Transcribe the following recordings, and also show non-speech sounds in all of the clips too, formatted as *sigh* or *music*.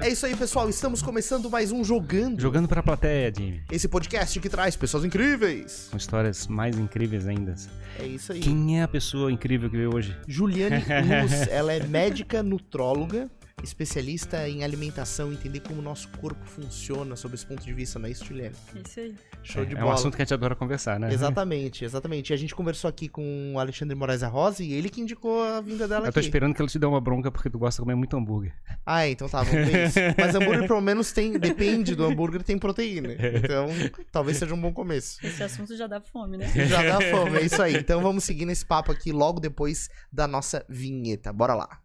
É isso aí, pessoal. Estamos começando mais um Jogando. Jogando pra plateia, Jimmy. Esse podcast que traz pessoas incríveis. Com histórias mais incríveis ainda. É isso aí. Quem é a pessoa incrível que veio hoje? Juliane *laughs* Luz, ela é médica nutróloga, especialista em alimentação, entender como o nosso corpo funciona sob esse ponto de vista, não é isso, Juliane? Isso aí. Show de é bola. um assunto que a gente adora conversar, né? Exatamente, exatamente. E a gente conversou aqui com o Alexandre Moraes da Rosa e ele que indicou a vinda dela Eu tô aqui. esperando que ela te dê uma bronca porque tu gosta de comer muito hambúrguer. Ah, então tá, vamos ver isso. *laughs* Mas hambúrguer pelo menos tem, depende do hambúrguer, tem proteína. *laughs* Então, talvez seja um bom começo. Esse assunto já dá fome, né? *laughs* Já dá fome, é isso aí. Então vamos seguir nesse papo aqui logo depois da nossa vinheta. Bora lá.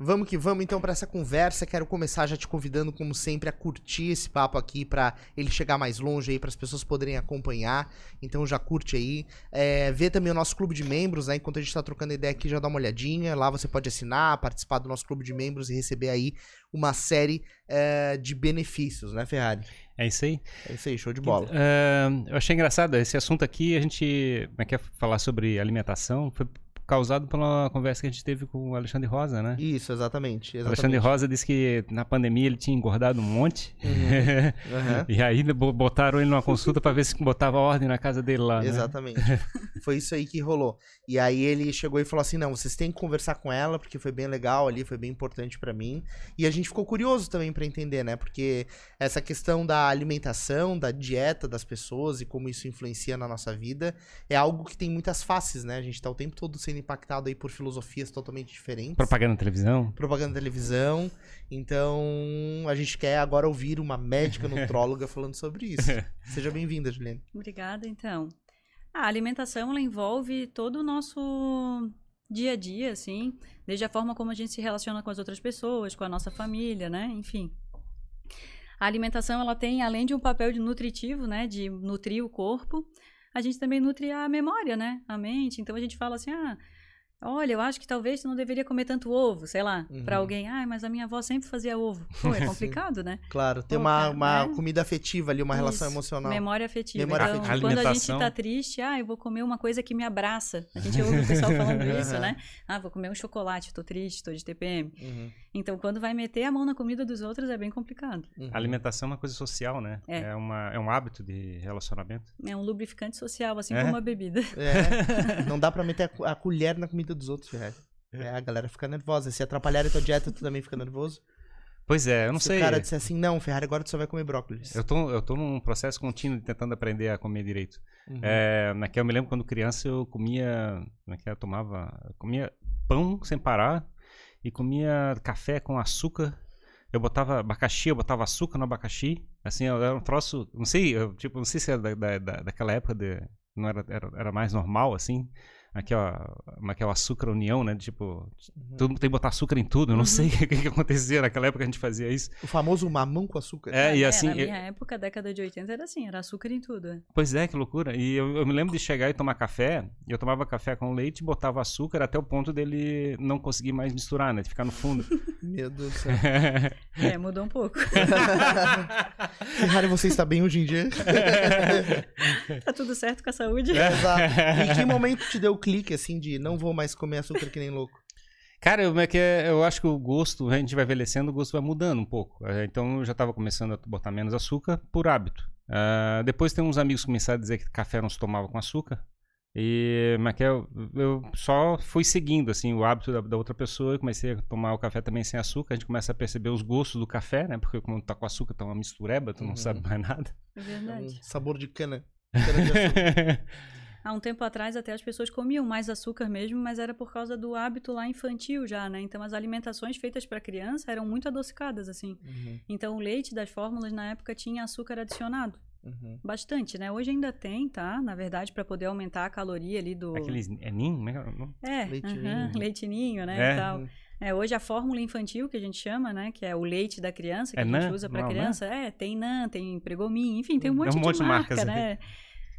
Vamos que vamos então para essa conversa. Quero começar já te convidando, como sempre, a curtir esse papo aqui para ele chegar mais longe aí, para as pessoas poderem acompanhar. Então já curte aí. É, vê também o nosso clube de membros, né? Enquanto a gente está trocando ideia aqui, já dá uma olhadinha. Lá você pode assinar, participar do nosso clube de membros e receber aí uma série é, de benefícios, né, Ferrari? É isso aí. É isso aí, show de bola. Uh, eu achei engraçado esse assunto aqui. A gente é quer falar sobre alimentação. Foi causado pela conversa que a gente teve com o Alexandre Rosa, né? Isso, exatamente. Exatamente. Alexandre Rosa disse que na pandemia ele tinha engordado um monte. Uhum. *laughs* e aí bo- botaram ele numa consulta pra ver se botava ordem na casa dele lá. né? Exatamente. *laughs* foi isso aí que rolou. E aí ele chegou e falou assim: não, vocês têm que conversar com ela, porque foi bem legal ali, foi bem importante pra mim. E a gente ficou curioso também pra entender, né? Porque essa questão da alimentação, da dieta das pessoas e como isso influencia na nossa vida é algo que tem muitas faces, né? A gente tá o tempo todo sendo impactado aí por filosofias totalmente diferentes. Propaganda na televisão. Propaganda na televisão. Então, a gente quer agora ouvir uma médica *laughs* nutróloga falando sobre isso. *laughs* Seja bem-vinda, Juliane. Obrigada, então. A alimentação, ela envolve todo o nosso dia a dia, assim, desde a forma como a gente se relaciona com as outras pessoas, com a nossa família, né? Enfim. A alimentação, ela tem, além de um papel de nutritivo, né, de nutrir o corpo, a gente também nutre a memória, né, a mente. Então a gente fala assim, ah, olha, eu acho que talvez tu não deveria comer tanto ovo, sei lá, Uhum. pra alguém, ah, mas a minha avó sempre fazia ovo. Pô, é *laughs* complicado, né? Claro, tem Pô, uma, cara, uma né? comida afetiva ali, uma relação Isso, emocional. Memória afetiva. Memória então, afetiva. quando a gente tá triste, ah, eu vou comer uma coisa que me abraça. A gente ouve o pessoal falando *laughs* isso, né? Ah, vou comer um chocolate, tô triste, tô de TPM. Uhum, Então, quando vai meter a mão na comida dos outros, é bem complicado. uhum. A alimentação é uma coisa social, né? É. uma, é um hábito de relacionamento. É um lubrificante social, assim É? como a bebida. É, *laughs* não dá pra meter a, a colher na comida dos outros, Ferrari. É, a galera fica nervosa. Se atrapalharem a tua dieta, tu também fica nervoso. Pois é, eu não Se sei. o cara disser assim, não, Ferrari, agora tu só vai comer brócolis. Eu tô, eu tô num processo contínuo de tentando aprender a comer direito. Uhum. É, naquela, eu me lembro quando criança eu comia, é é? eu tomava, eu comia pão sem parar e comia café com açúcar. Eu botava abacaxi, eu botava açúcar no abacaxi. Assim, era um troço, não sei, eu, tipo, não sei se era da, da- daquela época de, não era, era, era mais normal assim. Aqui, ó, como é que é o açúcar união, né? Tipo, Uhum. todo mundo tem que botar açúcar em tudo. Eu não Uhum. sei *laughs* o que, que acontecia naquela época que a gente fazia isso. O famoso mamão com açúcar. É, e assim, na eu- minha época, década de 80, era assim, era açúcar em tudo. é. Pois é, que loucura. E eu, eu me lembro de chegar e tomar café. e Eu tomava café com leite, botava açúcar até o ponto dele não conseguir mais misturar, né? De ficar no fundo. *laughs* Meu Deus do céu. *laughs* É, mudou um pouco. Ferrari, você está bem hoje em dia? tá tudo certo com a saúde? Exato. E que momento te deu o clique, assim, de não vou mais comer açúcar que nem louco? *laughs* Cara, eu, é que é- eu acho que o gosto, a gente vai envelhecendo, o gosto vai mudando um pouco. É, Então eu já estava começando a botar menos açúcar por hábito. Ah, depois tem uns amigos que começaram a dizer que café não se tomava com açúcar. E mas que eu, eu só fui seguindo assim o hábito da, da outra pessoa e comecei a tomar o café também sem açúcar. A gente começa a perceber os gostos do café, né? Porque quando tá com açúcar tá uma mistureba, tu não Uhum. sabe mais nada. É É um verdade. sabor de cana. cana de açúcar. *laughs* Há um tempo atrás até as pessoas comiam mais açúcar mesmo, mas era por causa do hábito lá infantil já, né? Então as alimentações feitas para criança eram muito adocicadas assim. Uhum, Então o leite das fórmulas na época tinha açúcar adicionado, uhum. bastante, né? Hoje ainda tem, tá? Na verdade, para poder aumentar a caloria ali do Aqueles é ninho, é é? Ninho. leite ninho, né, É. e tal. É, hoje a fórmula infantil que a gente chama, né, que é o leite da criança que É a gente NAN? usa para criança, é, tem NAN, tem Pregomin, enfim, tem um Hum, monte, é um monte de de marca, marcas, né?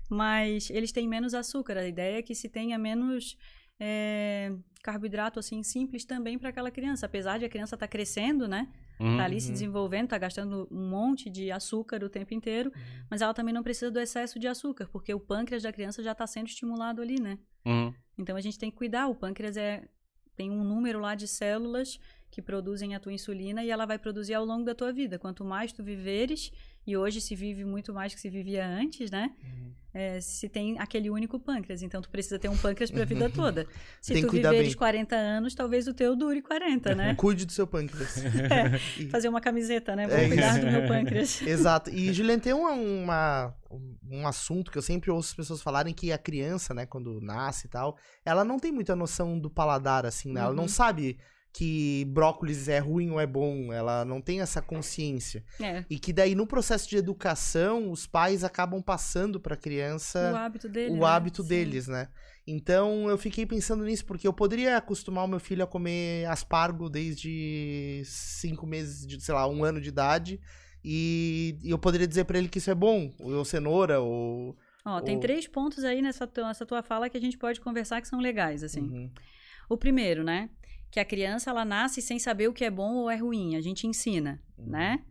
Mas eles têm menos açúcar. A ideia é que se tenha menos é, carboidrato assim simples também para aquela criança, apesar de a criança estar tá crescendo, né? Uhum. Tá ali se desenvolvendo, tá gastando um monte de açúcar o tempo inteiro, mas ela também não precisa do excesso de açúcar, porque o pâncreas da criança já está sendo estimulado ali, né? Uhum. Então a gente tem que cuidar. O pâncreas é tem um número lá de células que produzem a tua insulina e ela vai produzir ao longo da tua vida. Quanto mais tu viveres, e hoje se vive muito mais que se vivia antes, né? Uhum. É, se tem aquele único pâncreas, então tu precisa ter um pâncreas para a vida *laughs* toda. Se Tem tu viveres bem. 40 anos, talvez o teu dure 40, né? *laughs* Cuide do seu pâncreas. *laughs* É, fazer uma camiseta, né? Vou É cuidar isso. do meu pâncreas. Exato. E, Juliana, tem uma, uma- um assunto que eu sempre ouço as pessoas falarem que a criança, né, quando nasce e tal, ela não tem muita noção do paladar, assim, né? Ela não Uhum. sabe que brócolis é ruim ou é bom. Ela não tem essa consciência. É, E que daí, no processo de educação, os pais acabam passando pra criança o hábito dele. o né? hábito deles, né? Então eu fiquei pensando nisso, porque eu poderia acostumar o meu filho a comer aspargo desde cinco meses, de, sei lá, um ano de idade, e, eu poderia dizer pra ele que isso é bom, ou cenoura, ou. Ó, tem Ou- três pontos aí nessa tua, nessa tua fala que a gente pode conversar que são legais, assim. Uhum. O primeiro, né? Que a criança ela nasce sem saber o que é bom ou é ruim. A gente ensina, Uhum. né?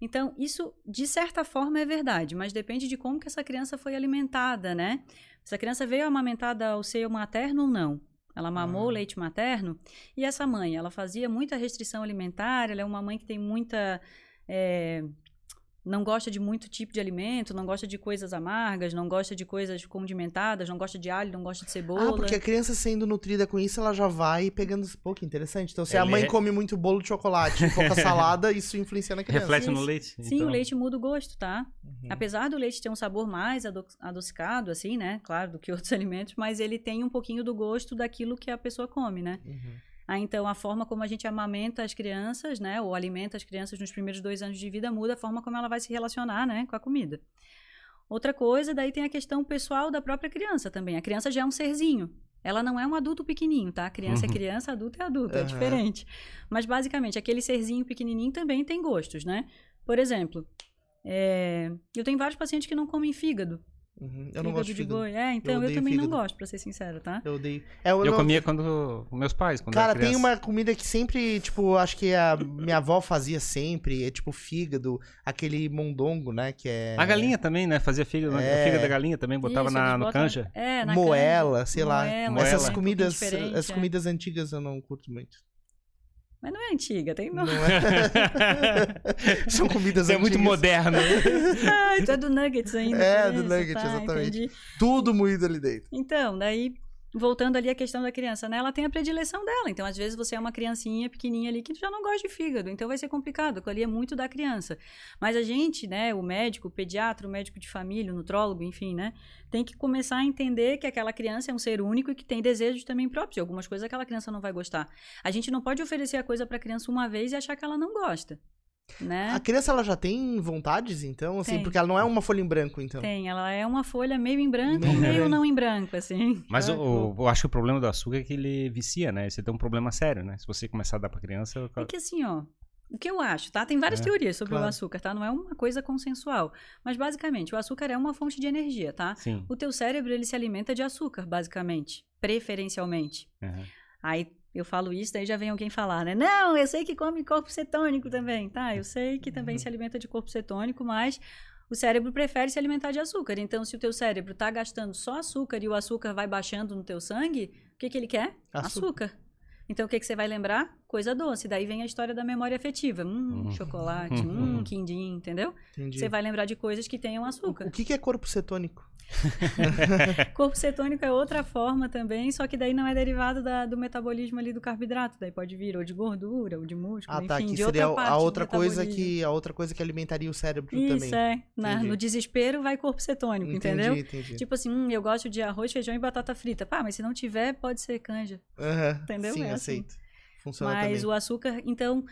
Então, isso de certa forma é verdade, mas depende de como que essa criança foi alimentada, né? Se a criança veio amamentada ao seio materno ou não. Ela mamou Ah. leite materno e essa mãe, ela fazia muita restrição alimentar, ela é uma mãe que tem muita. é, não gosta de muito tipo de alimento, não gosta de coisas amargas, não gosta de coisas condimentadas, não gosta de alho, não gosta de cebola. Ah, porque a criança sendo nutrida com isso, ela já vai pegando. Pô, que interessante. Então, se a Ele mãe é- come muito bolo de chocolate e pouca *laughs* salada, isso influencia na criança. Reflete no leite? Sim, então. o leite muda o gosto, tá? Uhum. Apesar do leite ter um sabor mais ado- adocicado, assim, né? Claro, do que *laughs* outros alimentos, mas ele tem um pouquinho do gosto daquilo que a pessoa come, né? Uhum. Ah, então a forma como a gente amamenta as crianças, né? Ou alimenta as crianças nos primeiros dois anos de vida muda a forma como ela vai se relacionar, né? Com a comida. Outra coisa, daí tem a questão pessoal da própria criança também. A criança já é um serzinho. Ela não é um adulto pequenininho, tá? Criança é Uhum. criança, adulto é adulto, é Aham. diferente. Mas basicamente, aquele serzinho pequenininho também tem gostos, né? Por exemplo, é, eu tenho vários pacientes que não comem fígado. Uhum. Eu não gosto de de fígado. boi. É, então eu, odeio também não fígado. gosto, pra ser sincera, tá? Eu odeio. É, eu Eu não- comia quando. com meus pais, quando Cara, era tem uma comida que sempre, tipo, acho que a minha avó fazia sempre, é tipo fígado, aquele mondongo, né, que é... A galinha também, né? Fazia fígado, É. a fígado da galinha também, botava Isso, na, no botam- canja. É, na Moela, canja. sei lá. Moela, Essas um comidas, as é. comidas antigas eu não curto muito. Mas não é antiga, tem Não não. é? *laughs* São comidas Isso é muito antigas. moderno. Ai, tu é do Nuggets ainda. É, por do isso, Nuggets, tá, exatamente. entendi. Tudo moído ali dentro. Então, daí, voltando ali à questão da criança, né? Ela tem a predileção dela. Então, às vezes, você é uma criancinha pequenininha ali que já não gosta de fígado. Então, vai ser complicado. Ali é muito da criança. Mas a gente, né? O médico, o pediatra, o médico de família, o nutrólogo, enfim, né? Tem que começar a entender que aquela criança é um ser único e que tem desejos também próprios. E algumas coisas aquela criança não vai gostar. A gente não pode oferecer a coisa pra criança uma vez e achar que ela não gosta. Né? A criança, ela já tem vontades, então, assim, Tem. porque ela não é uma folha em branco, então. Tem, ela é uma folha meio em branco Meio e meio não em branco, assim. Mas É, o- o- eu acho que o problema do açúcar é que ele vicia, né? Você tem um problema sério, né? Se você começar a dar pra criança. É que assim, ó, o que eu acho, tá? Tem várias É, teorias sobre claro. o açúcar, tá? Não é uma coisa consensual. Mas basicamente, o açúcar é uma fonte de energia, tá? Sim. O teu cérebro, ele se alimenta de açúcar, basicamente. Preferencialmente. Uhum. Aí eu falo isso, daí já vem alguém falar, né? Não, eu sei que come corpo cetônico também, tá? Eu sei que também se alimenta de corpo cetônico, mas o cérebro prefere se alimentar de açúcar. Então, se o teu cérebro tá gastando só açúcar e o açúcar vai baixando no teu sangue, o que, que ele quer? Açúcar. Açúcar. Então, o que, que você vai lembrar? Coisa doce. Daí vem a história da memória afetiva. Hum, Hum. chocolate, hum, quindim, entendeu? Entendi. Você vai lembrar de coisas que tenham O, açúcar. o que, que é corpo cetônico? *laughs* Corpo cetônico é outra forma também, só que daí não é derivado da- do metabolismo ali do carboidrato. Daí pode vir ou de gordura, ou de músculo, Ah, enfim, tá, que de seria outra parte a do outra coisa que a outra coisa que alimentaria o cérebro Isso, também. é. Na- no desespero vai corpo cetônico, Entendi, entendeu? entendi. Tipo assim, hum, eu gosto de arroz, feijão e batata frita. Pá, mas se não tiver, pode ser canja. Aham, entendeu? Sim, É assim. aceito. Funciona Mas também. o açúcar, então,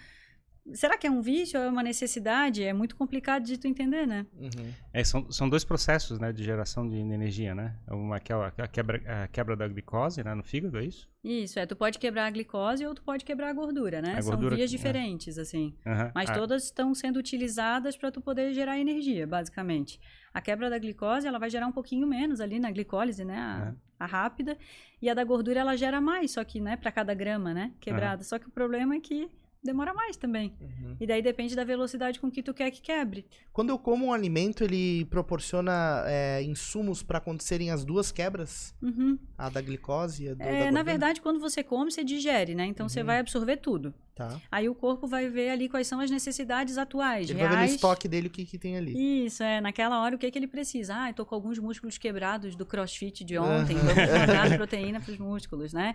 será que é um vício ou é uma necessidade? É muito complicado de tu entender, né? Uhum. É, são, são dois processos né, de geração de energia, né? Uma que é a, quebra, a quebra da glicose né, no fígado, é isso? Isso, é, tu pode quebrar a glicose ou tu pode quebrar a gordura, né? A São gordura- vias é. diferentes, assim. Aham. Mas Ah, todas estão sendo utilizadas para tu poder gerar energia, basicamente. A quebra da glicose, ela vai gerar um pouquinho menos ali na glicólise, né? A, É. a rápida. E a da gordura, ela gera mais, só que, né? Para cada grama, né? Quebrada. Só que o problema é que demora mais também. Uhum. E daí depende da velocidade com que tu quer que quebre. Quando eu como um alimento, ele proporciona é, insumos para acontecerem as duas quebras? Uhum. A da glicose e a do, da É, gordura? na verdade, quando você come, você digere, né? Então você Uhum. vai absorver tudo. Tá. Aí o corpo vai ver ali quais são as necessidades atuais, Ele vai ver no reais. estoque dele o que, que tem ali. Isso, é. Naquela hora, o que, que ele precisa? Ah, eu tô com alguns músculos quebrados do crossfit de ontem, vamos *laughs* mandar proteína para os músculos, né?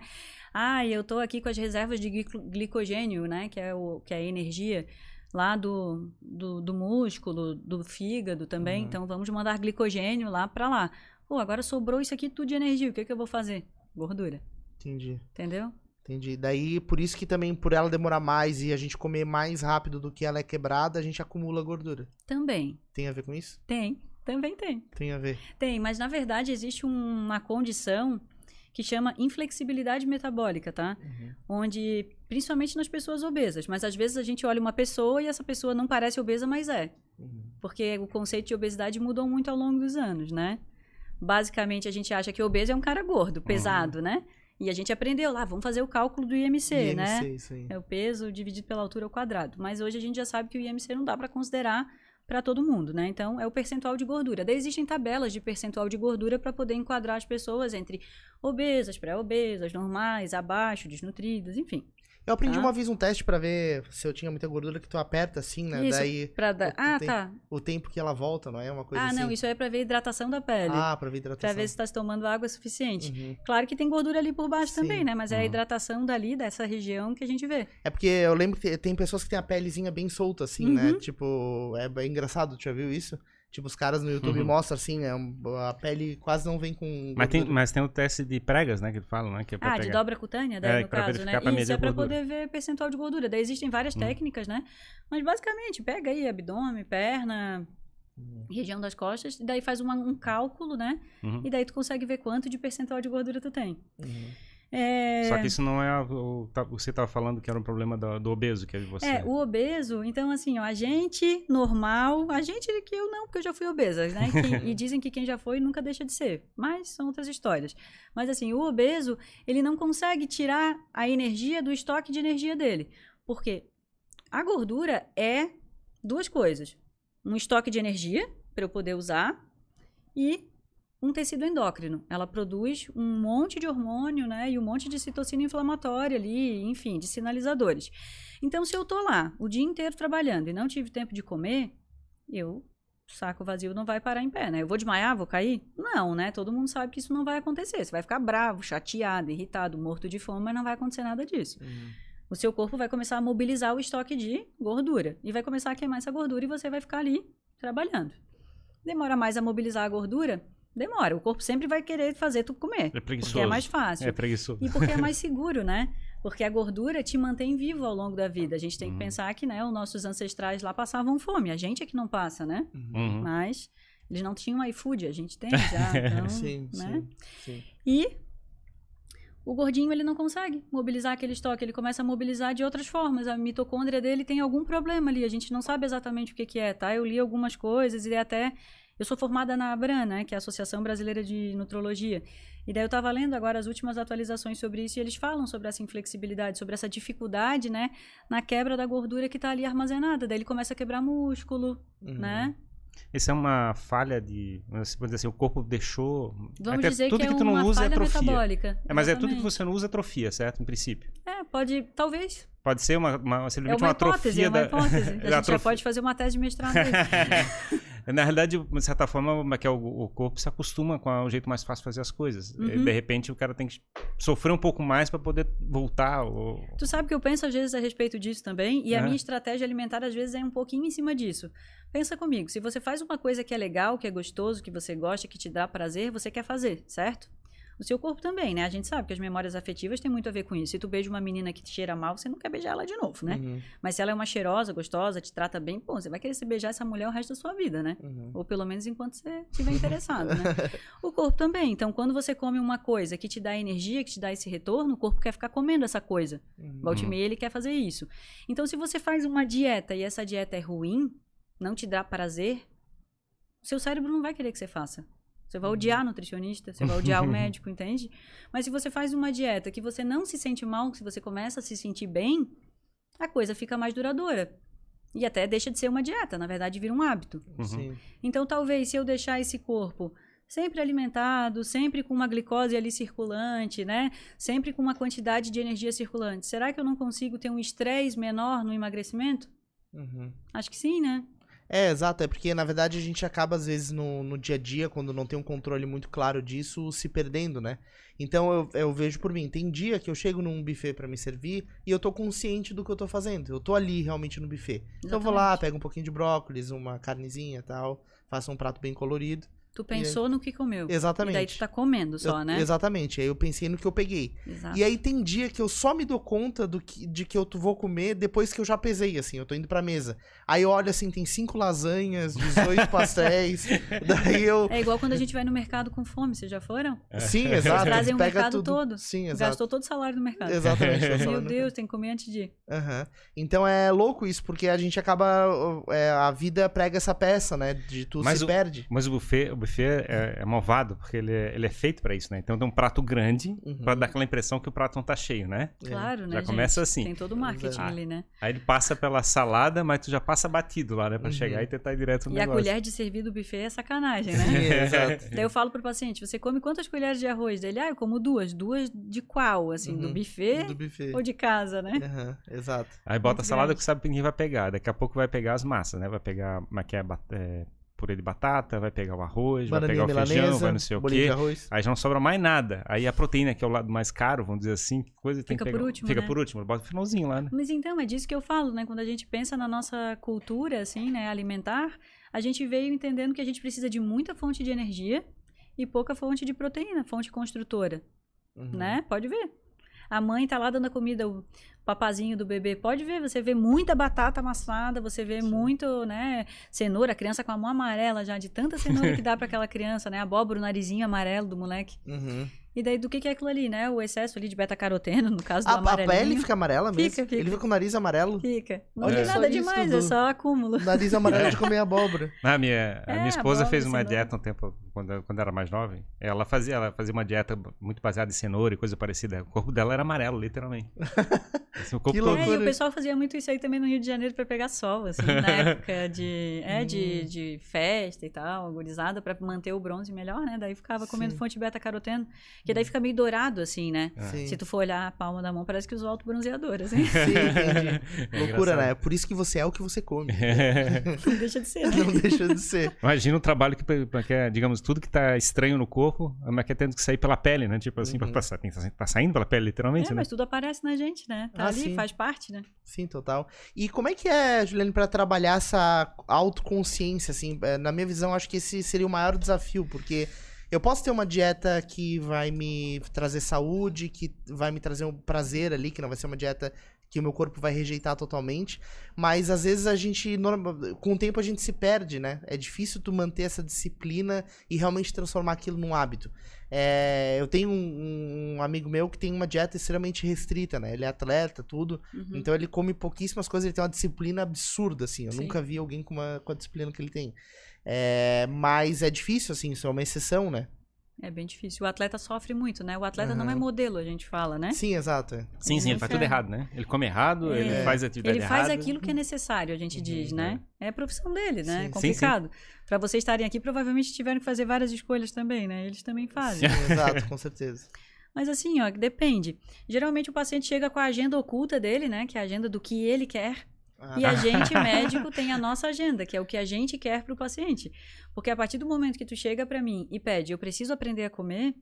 Ah, e eu tô aqui com as reservas de glicogênio, né? Que é, o, que é a energia lá do, do, do músculo, do fígado também. Uhum. Então, vamos mandar glicogênio lá para lá. Pô, agora sobrou isso aqui tudo de energia. O que, que eu vou fazer? Gordura. Entendi. Entendeu? Entendi. Daí, por isso que também, por ela demorar mais e a gente comer mais rápido do que ela é quebrada, a gente acumula gordura. Também. Tem a ver com isso? Tem. Também tem. Tem a ver. Tem, mas na verdade existe um- uma condição que chama inflexibilidade metabólica, tá? Onde, principalmente nas pessoas obesas, mas às vezes a gente olha uma pessoa e essa pessoa não parece obesa, mas é. Uhum. Porque o conceito de obesidade mudou muito ao longo dos anos, né? Basicamente, a gente acha que obeso é um cara gordo, pesado, né? E a gente aprendeu lá, vamos fazer o cálculo do IMC, IMC, né? isso aí. É o peso dividido pela altura ao quadrado. Mas hoje a gente já sabe que o IMC não dá para considerar para todo mundo, né? Então é o percentual de gordura. Daí existem tabelas de percentual de gordura para poder enquadrar as pessoas entre obesas, pré-obesas, normais, abaixo, desnutridas, enfim. Eu aprendi Tá. uma vez um teste pra ver se eu tinha muita gordura que tu aperta assim, né? Isso, Daí Pra dar... tu Ah, tem- tá. o tempo que ela volta, não é uma coisa Ah, assim? não, isso é para ver a hidratação da pele. Ah, pra ver hidratação. Pra ver se tá se tomando água suficiente. Uhum. Claro que tem gordura ali por baixo Sim. também, né? Mas é a Uhum. hidratação dali, dessa região, que a gente vê. É porque eu lembro que tem pessoas que têm a pelezinha bem solta, assim, né? Uhum. Tipo, é bem engraçado, tu já viu isso? Tipo, os caras no YouTube Uhum. mostram assim, né? A pele quase não vem com. Mas tem, mas tem o teste de pregas, né? Que falam, né? Que é Ah, de pegar. dobra cutânea, daí, É, no pra caso, verificar, né? pra medir Isso é a pra poder ver percentual de gordura. Daí existem várias Hum. técnicas, né? Mas basicamente, pega aí abdômen, perna, Uhum. região das costas, e daí faz uma- um cálculo, né? Uhum. E daí tu consegue ver quanto de percentual de gordura tu tem. Uhum. É... Só que isso não é o, tá- você estava falando que era um problema do, do obeso, que é você. É, o obeso, então assim, ó, a gente normal, a gente que eu não, porque eu já fui obesa, né? Quem- *laughs* e dizem que quem já foi nunca deixa de ser, mas são outras histórias. Mas assim, o obeso, ele não consegue tirar a energia do estoque de energia dele. Porque a gordura é duas coisas: um estoque de energia para eu poder usar e um tecido endócrino. Ela produz um monte de hormônio, né? E um monte de citocina inflamatória ali, enfim, de sinalizadores. Então, se eu tô lá o dia inteiro trabalhando e não tive tempo de comer, eu saco vazio não vai parar em pé, né? Eu vou desmaiar, vou cair? Não, né? Todo mundo sabe que isso não vai acontecer. Você vai ficar bravo, chateado, irritado, morto de fome, mas não vai acontecer nada disso. Uhum. O seu corpo vai começar a mobilizar o estoque de gordura e vai começar a queimar essa gordura e você vai ficar ali trabalhando. Demora mais a mobilizar a gordura? Demora. O corpo sempre vai querer fazer tu comer. É preguiçoso. Porque é mais fácil. É preguiçoso. E porque é mais *laughs* seguro, né? Porque a gordura te mantém vivo ao longo da vida. A gente tem que Uhum. pensar que, né, os nossos ancestrais lá passavam fome. A gente é que não passa, né? Uhum. Mas eles não tinham iFood, a gente tem *laughs* já. Então, Sim, né? sim, sim. E o gordinho ele não consegue mobilizar aquele estoque, ele começa a mobilizar de outras formas. A mitocôndria dele tem algum problema ali, a gente não sabe exatamente o que, que é, tá? Eu li algumas coisas e até eu sou formada na ABRAN, né, que é a Associação Brasileira de Nutrologia. E daí eu estava lendo agora as últimas atualizações sobre isso e eles falam sobre essa inflexibilidade, sobre essa dificuldade, né, na quebra da gordura que está ali armazenada. Daí ele começa a quebrar músculo, Uhum. né? Isso é uma falha de. Você pode dizer assim, o corpo deixou. Vamos até dizer tudo que é que tu não uma usa é falha atrofia. metabólica. É, mas é tudo que você não usa atrofia, certo? Em princípio. É, pode, talvez. Pode ser uma, uma, É simplesmente uma uma hipótese, atrofia é uma da. hipótese. *laughs* A gente já pode fazer uma tese de mestrado. *laughs* *laughs* Na realidade, de certa forma, que é o, o corpo se acostuma com o jeito mais fácil de fazer as coisas. Uhum. De repente, o cara tem que sofrer um pouco mais para poder voltar. Ou... Tu sabe que eu penso às vezes a respeito disso também, e a É. minha estratégia alimentar às vezes é um pouquinho em cima disso. Pensa comigo, se você faz uma coisa que é legal, que é gostoso, que você gosta, que te dá prazer, você quer fazer, certo? O seu corpo também, né? A gente sabe que as memórias afetivas têm muito a ver com isso. Se tu beija uma menina que te cheira mal, você não quer beijar ela de novo, né? Uhum, Mas se ela é uma cheirosa, gostosa, te trata bem, pô, você vai querer se beijar essa mulher o resto da sua vida, né? uhum. Ou pelo menos enquanto você estiver interessado, né? *laughs* O corpo também. Então, quando você come uma coisa que te dá energia, que te dá esse retorno, o corpo quer ficar comendo essa coisa. Uhum. Volte e meia, ele quer fazer isso. Então, se você faz uma dieta e essa dieta é ruim, não te dá prazer, o seu cérebro não vai querer que você faça. Você vai odiar o nutricionista, você vai odiar o *laughs* médico, entende? Mas se você faz uma dieta que você não se sente mal, se você começa a se sentir bem, a coisa fica mais duradoura. E até deixa de ser uma dieta, na verdade vira um hábito. Uhum. Então, talvez, se eu deixar esse corpo sempre alimentado, sempre com uma glicose ali circulante, né? Sempre com uma quantidade de energia circulante, será que eu não consigo ter um estresse menor no emagrecimento? Uhum. Acho que sim, né? É, exato. É porque, na verdade, a gente acaba, às vezes, no, no dia a dia, quando não tem um controle muito claro disso, se perdendo, né? Então, eu, eu vejo por mim. Tem dia que eu chego num buffet pra me servir e eu tô consciente do que eu tô fazendo. Eu tô ali, realmente, no buffet. Então, eu vou lá, Exatamente. pego um pouquinho de brócolis, uma carnezinha e tal, faço um prato bem colorido. Tu pensou no que comeu. Exatamente. E daí tu tá comendo só, Eu- né? Exatamente. Aí eu pensei no que eu peguei. Exato. E aí tem dia que eu só me dou conta do que, de que eu vou comer depois que eu já pesei, assim, eu tô indo pra mesa. Aí eu olho assim, tem cinco lasanhas, 18 *laughs* pastéis. daí eu. É igual quando a gente vai no mercado com fome, vocês já foram? Sim, exato. Trazem o pega mercado tudo. todo. Sim, exato. Gastou todo o salário do mercado. Exatamente. *laughs* Meu. Deus, tem que comer antes de ir. Aham. Então é louco isso, porque a gente acaba. é, a vida prega essa peça, né? De tu Mas se o- perde. Mas o buffet, o buffet é, é malvado, porque ele é, ele é feito pra isso, né? Então tem um prato grande Uhum. pra dar aquela impressão que o prato não tá cheio, né? Claro, né, Já gente? começa assim. Tem todo o marketing Exato. ali, né? Aí ele passa pela salada, mas tu já passa batido lá, né? Pra Uhum. chegar e tentar ir direto no E a negócio. colher de servir do buffet é sacanagem, né? *laughs* Exato. Daí eu falo pro paciente, você come quantas colheres de arroz? Dele, ah, eu como duas. Duas de qual? Assim, do Uhum. buffet Do buffet. ou de casa, né? Exato. Aí bota Muito a salada grande. que sabe que ninguém vai pegar. Daqui a pouco vai pegar as massas, né? Vai pegar, como é que é, é, purê de batata, vai pegar o arroz, vai Bananinha pegar o feijão, vai não sei o quê. Aí já não sobra mais nada. Aí a proteína, que é o lado mais caro, vamos dizer assim, coisa tem Fica que por pegar. último, Fica né? por último, bota no finalzinho lá, né? Mas então, é disso que eu falo, né? Quando a gente pensa na nossa cultura, assim, né, alimentar, a gente veio entendendo que a gente precisa de muita fonte de energia e pouca fonte de proteína, fonte construtora, Uhum. né? Pode ver. A mãe tá lá dando a comida, o papazinho do bebê, pode ver, você vê muita batata amassada, você vê muito, né, cenoura, a criança com a mão amarela já, de tanta cenoura que dá para aquela criança, né, abóbora, o narizinho amarelo do moleque. Uhum. E daí, do que que é aquilo ali, né, o excesso ali de beta-caroteno, no caso do A, a amarelinho. pele fica amarela mesmo? Fica, fica. Ele fica com o nariz amarelo? Fica. Não Olha tem só nada demais, Dudu. é só acúmulo. Nariz amarelo de comer *laughs* abóbora. A minha, a É, minha esposa abóbora, fez uma cenoura. dieta um tempo, quando, quando era mais jovem. Ela fazia, ela fazia uma dieta muito baseada em cenoura e coisa parecida. O corpo dela era amarelo, literalmente. *laughs* Assim, o corpo Que todo. É, e o pessoal fazia muito isso aí também no Rio de Janeiro pra pegar sol, assim, na *laughs* época de, é, Hum. de, de festa e tal, gurizada, pra manter o bronze melhor, né? Daí ficava comendo Sim. fonte beta-caroteno, que daí fica meio dourado, assim, né? Sim. Se tu for olhar a palma da mão, parece que usou autobronzeador, assim. *laughs* Sim, entendi. *laughs* É Loucura, né? engraçado. É por isso que você é o que você come. *laughs* Não deixa de ser, né? Não deixa de ser. Imagina o trabalho que, que é, digamos, tudo que tá estranho no corpo, mas que é tendo que sair pela pele, né? Tipo assim, Uhum. pra passar, tem tá, tá saindo pela pele, literalmente, É, né? mas tudo aparece na gente, né? Tá Ah, ali, sim. faz parte, né? Sim, total. E como é que é, Juliane, pra trabalhar essa autoconsciência, assim? É, Na minha visão, acho que esse seria o maior desafio, porque eu posso ter uma dieta que vai me trazer saúde, que vai me trazer um prazer ali, que não vai ser uma dieta que o meu corpo vai rejeitar totalmente, mas às vezes a gente, com o tempo a gente se perde, né? É difícil tu manter essa disciplina e realmente transformar aquilo num hábito. É, eu tenho um, um amigo meu que tem uma dieta extremamente restrita, né? Ele é atleta, tudo, Uhum. então ele come pouquíssimas coisas, ele tem uma disciplina absurda, assim. Eu Sim. nunca vi alguém com, uma, com a disciplina que ele tem. É, mas é difícil, assim, isso é uma exceção, né? É bem difícil. O atleta sofre muito, né? O atleta não é modelo, a gente fala, né? Sim, exato. é. Sim, sim, ele faz tudo ferra. errado, né? Ele come errado, ele É. faz a atividade Ele faz errada. aquilo que é necessário, a gente Uhum, diz, né? É a profissão dele, né? Sim. É complicado. Pra vocês estarem aqui, provavelmente tiveram que fazer várias escolhas também, né? Eles também fazem. Sim, *laughs* exato, com *laughs* certeza. Mas assim, ó, depende. Geralmente o paciente chega com a agenda oculta dele, né? Que é a agenda do que ele quer. Ah, E a gente, *laughs* médico, tem a nossa agenda, que é o que a gente quer pro paciente. Porque a partir do momento que tu chega pra mim e pede, eu preciso aprender a comer,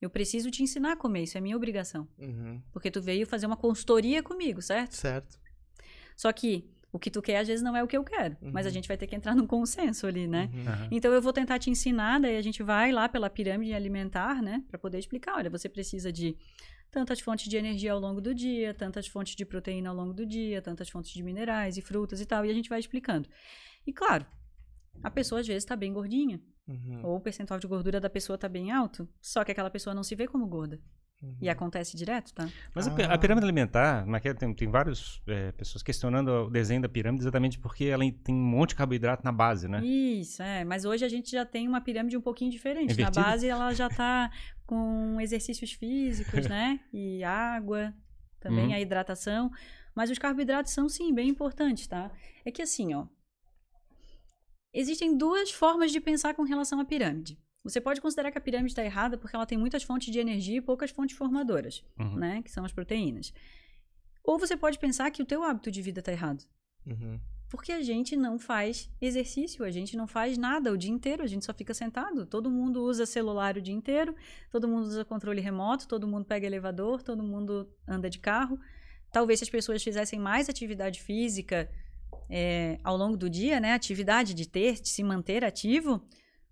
eu preciso te ensinar a comer, isso é minha obrigação. uhum, Porque tu veio fazer uma consultoria comigo, certo? certo. Só que O que tu quer, às vezes, não é o que eu quero. Mas a Uhum. gente vai ter que entrar num consenso ali, né? Uhum. Então eu vou tentar te ensinar, daí a gente vai lá pela pirâmide alimentar, né, Pra poder explicar, olha, você precisa de tantas fontes de energia ao longo do dia, tantas fontes de proteína ao longo do dia, tantas fontes de minerais e frutas e tal, e a gente vai explicando. E claro, a pessoa às vezes tá bem gordinha, Uhum. ou o percentual de gordura da pessoa tá bem alto, só que aquela pessoa não se vê como gorda. Uhum. E acontece direto, tá? Mas Ah. a pirâmide alimentar, é? tem, tem várias é, pessoas questionando o desenho da pirâmide exatamente porque ela tem um monte de carboidrato na base, né? Isso, é. Mas hoje a gente já tem uma pirâmide um pouquinho diferente. Invertida? Na base, ela já tá *laughs* com exercícios físicos, né? E água, também Uhum. a hidratação. Mas os carboidratos são, sim, bem importantes, tá? É que assim, ó. Existem duas formas de pensar com relação à pirâmide. Você pode considerar que a pirâmide está errada porque ela tem muitas fontes de energia e poucas fontes formadoras, Uhum. né? Que são as proteínas. Ou você pode pensar que o teu hábito de vida está errado. Uhum. Porque a gente não faz exercício, a gente não faz nada o dia inteiro, a gente só fica sentado. Todo mundo usa celular o dia inteiro, todo mundo usa controle remoto, todo mundo pega elevador, todo mundo anda de carro. Talvez se as pessoas fizessem mais atividade física é, ao longo do dia, né? Atividade de ter, de se manter ativo,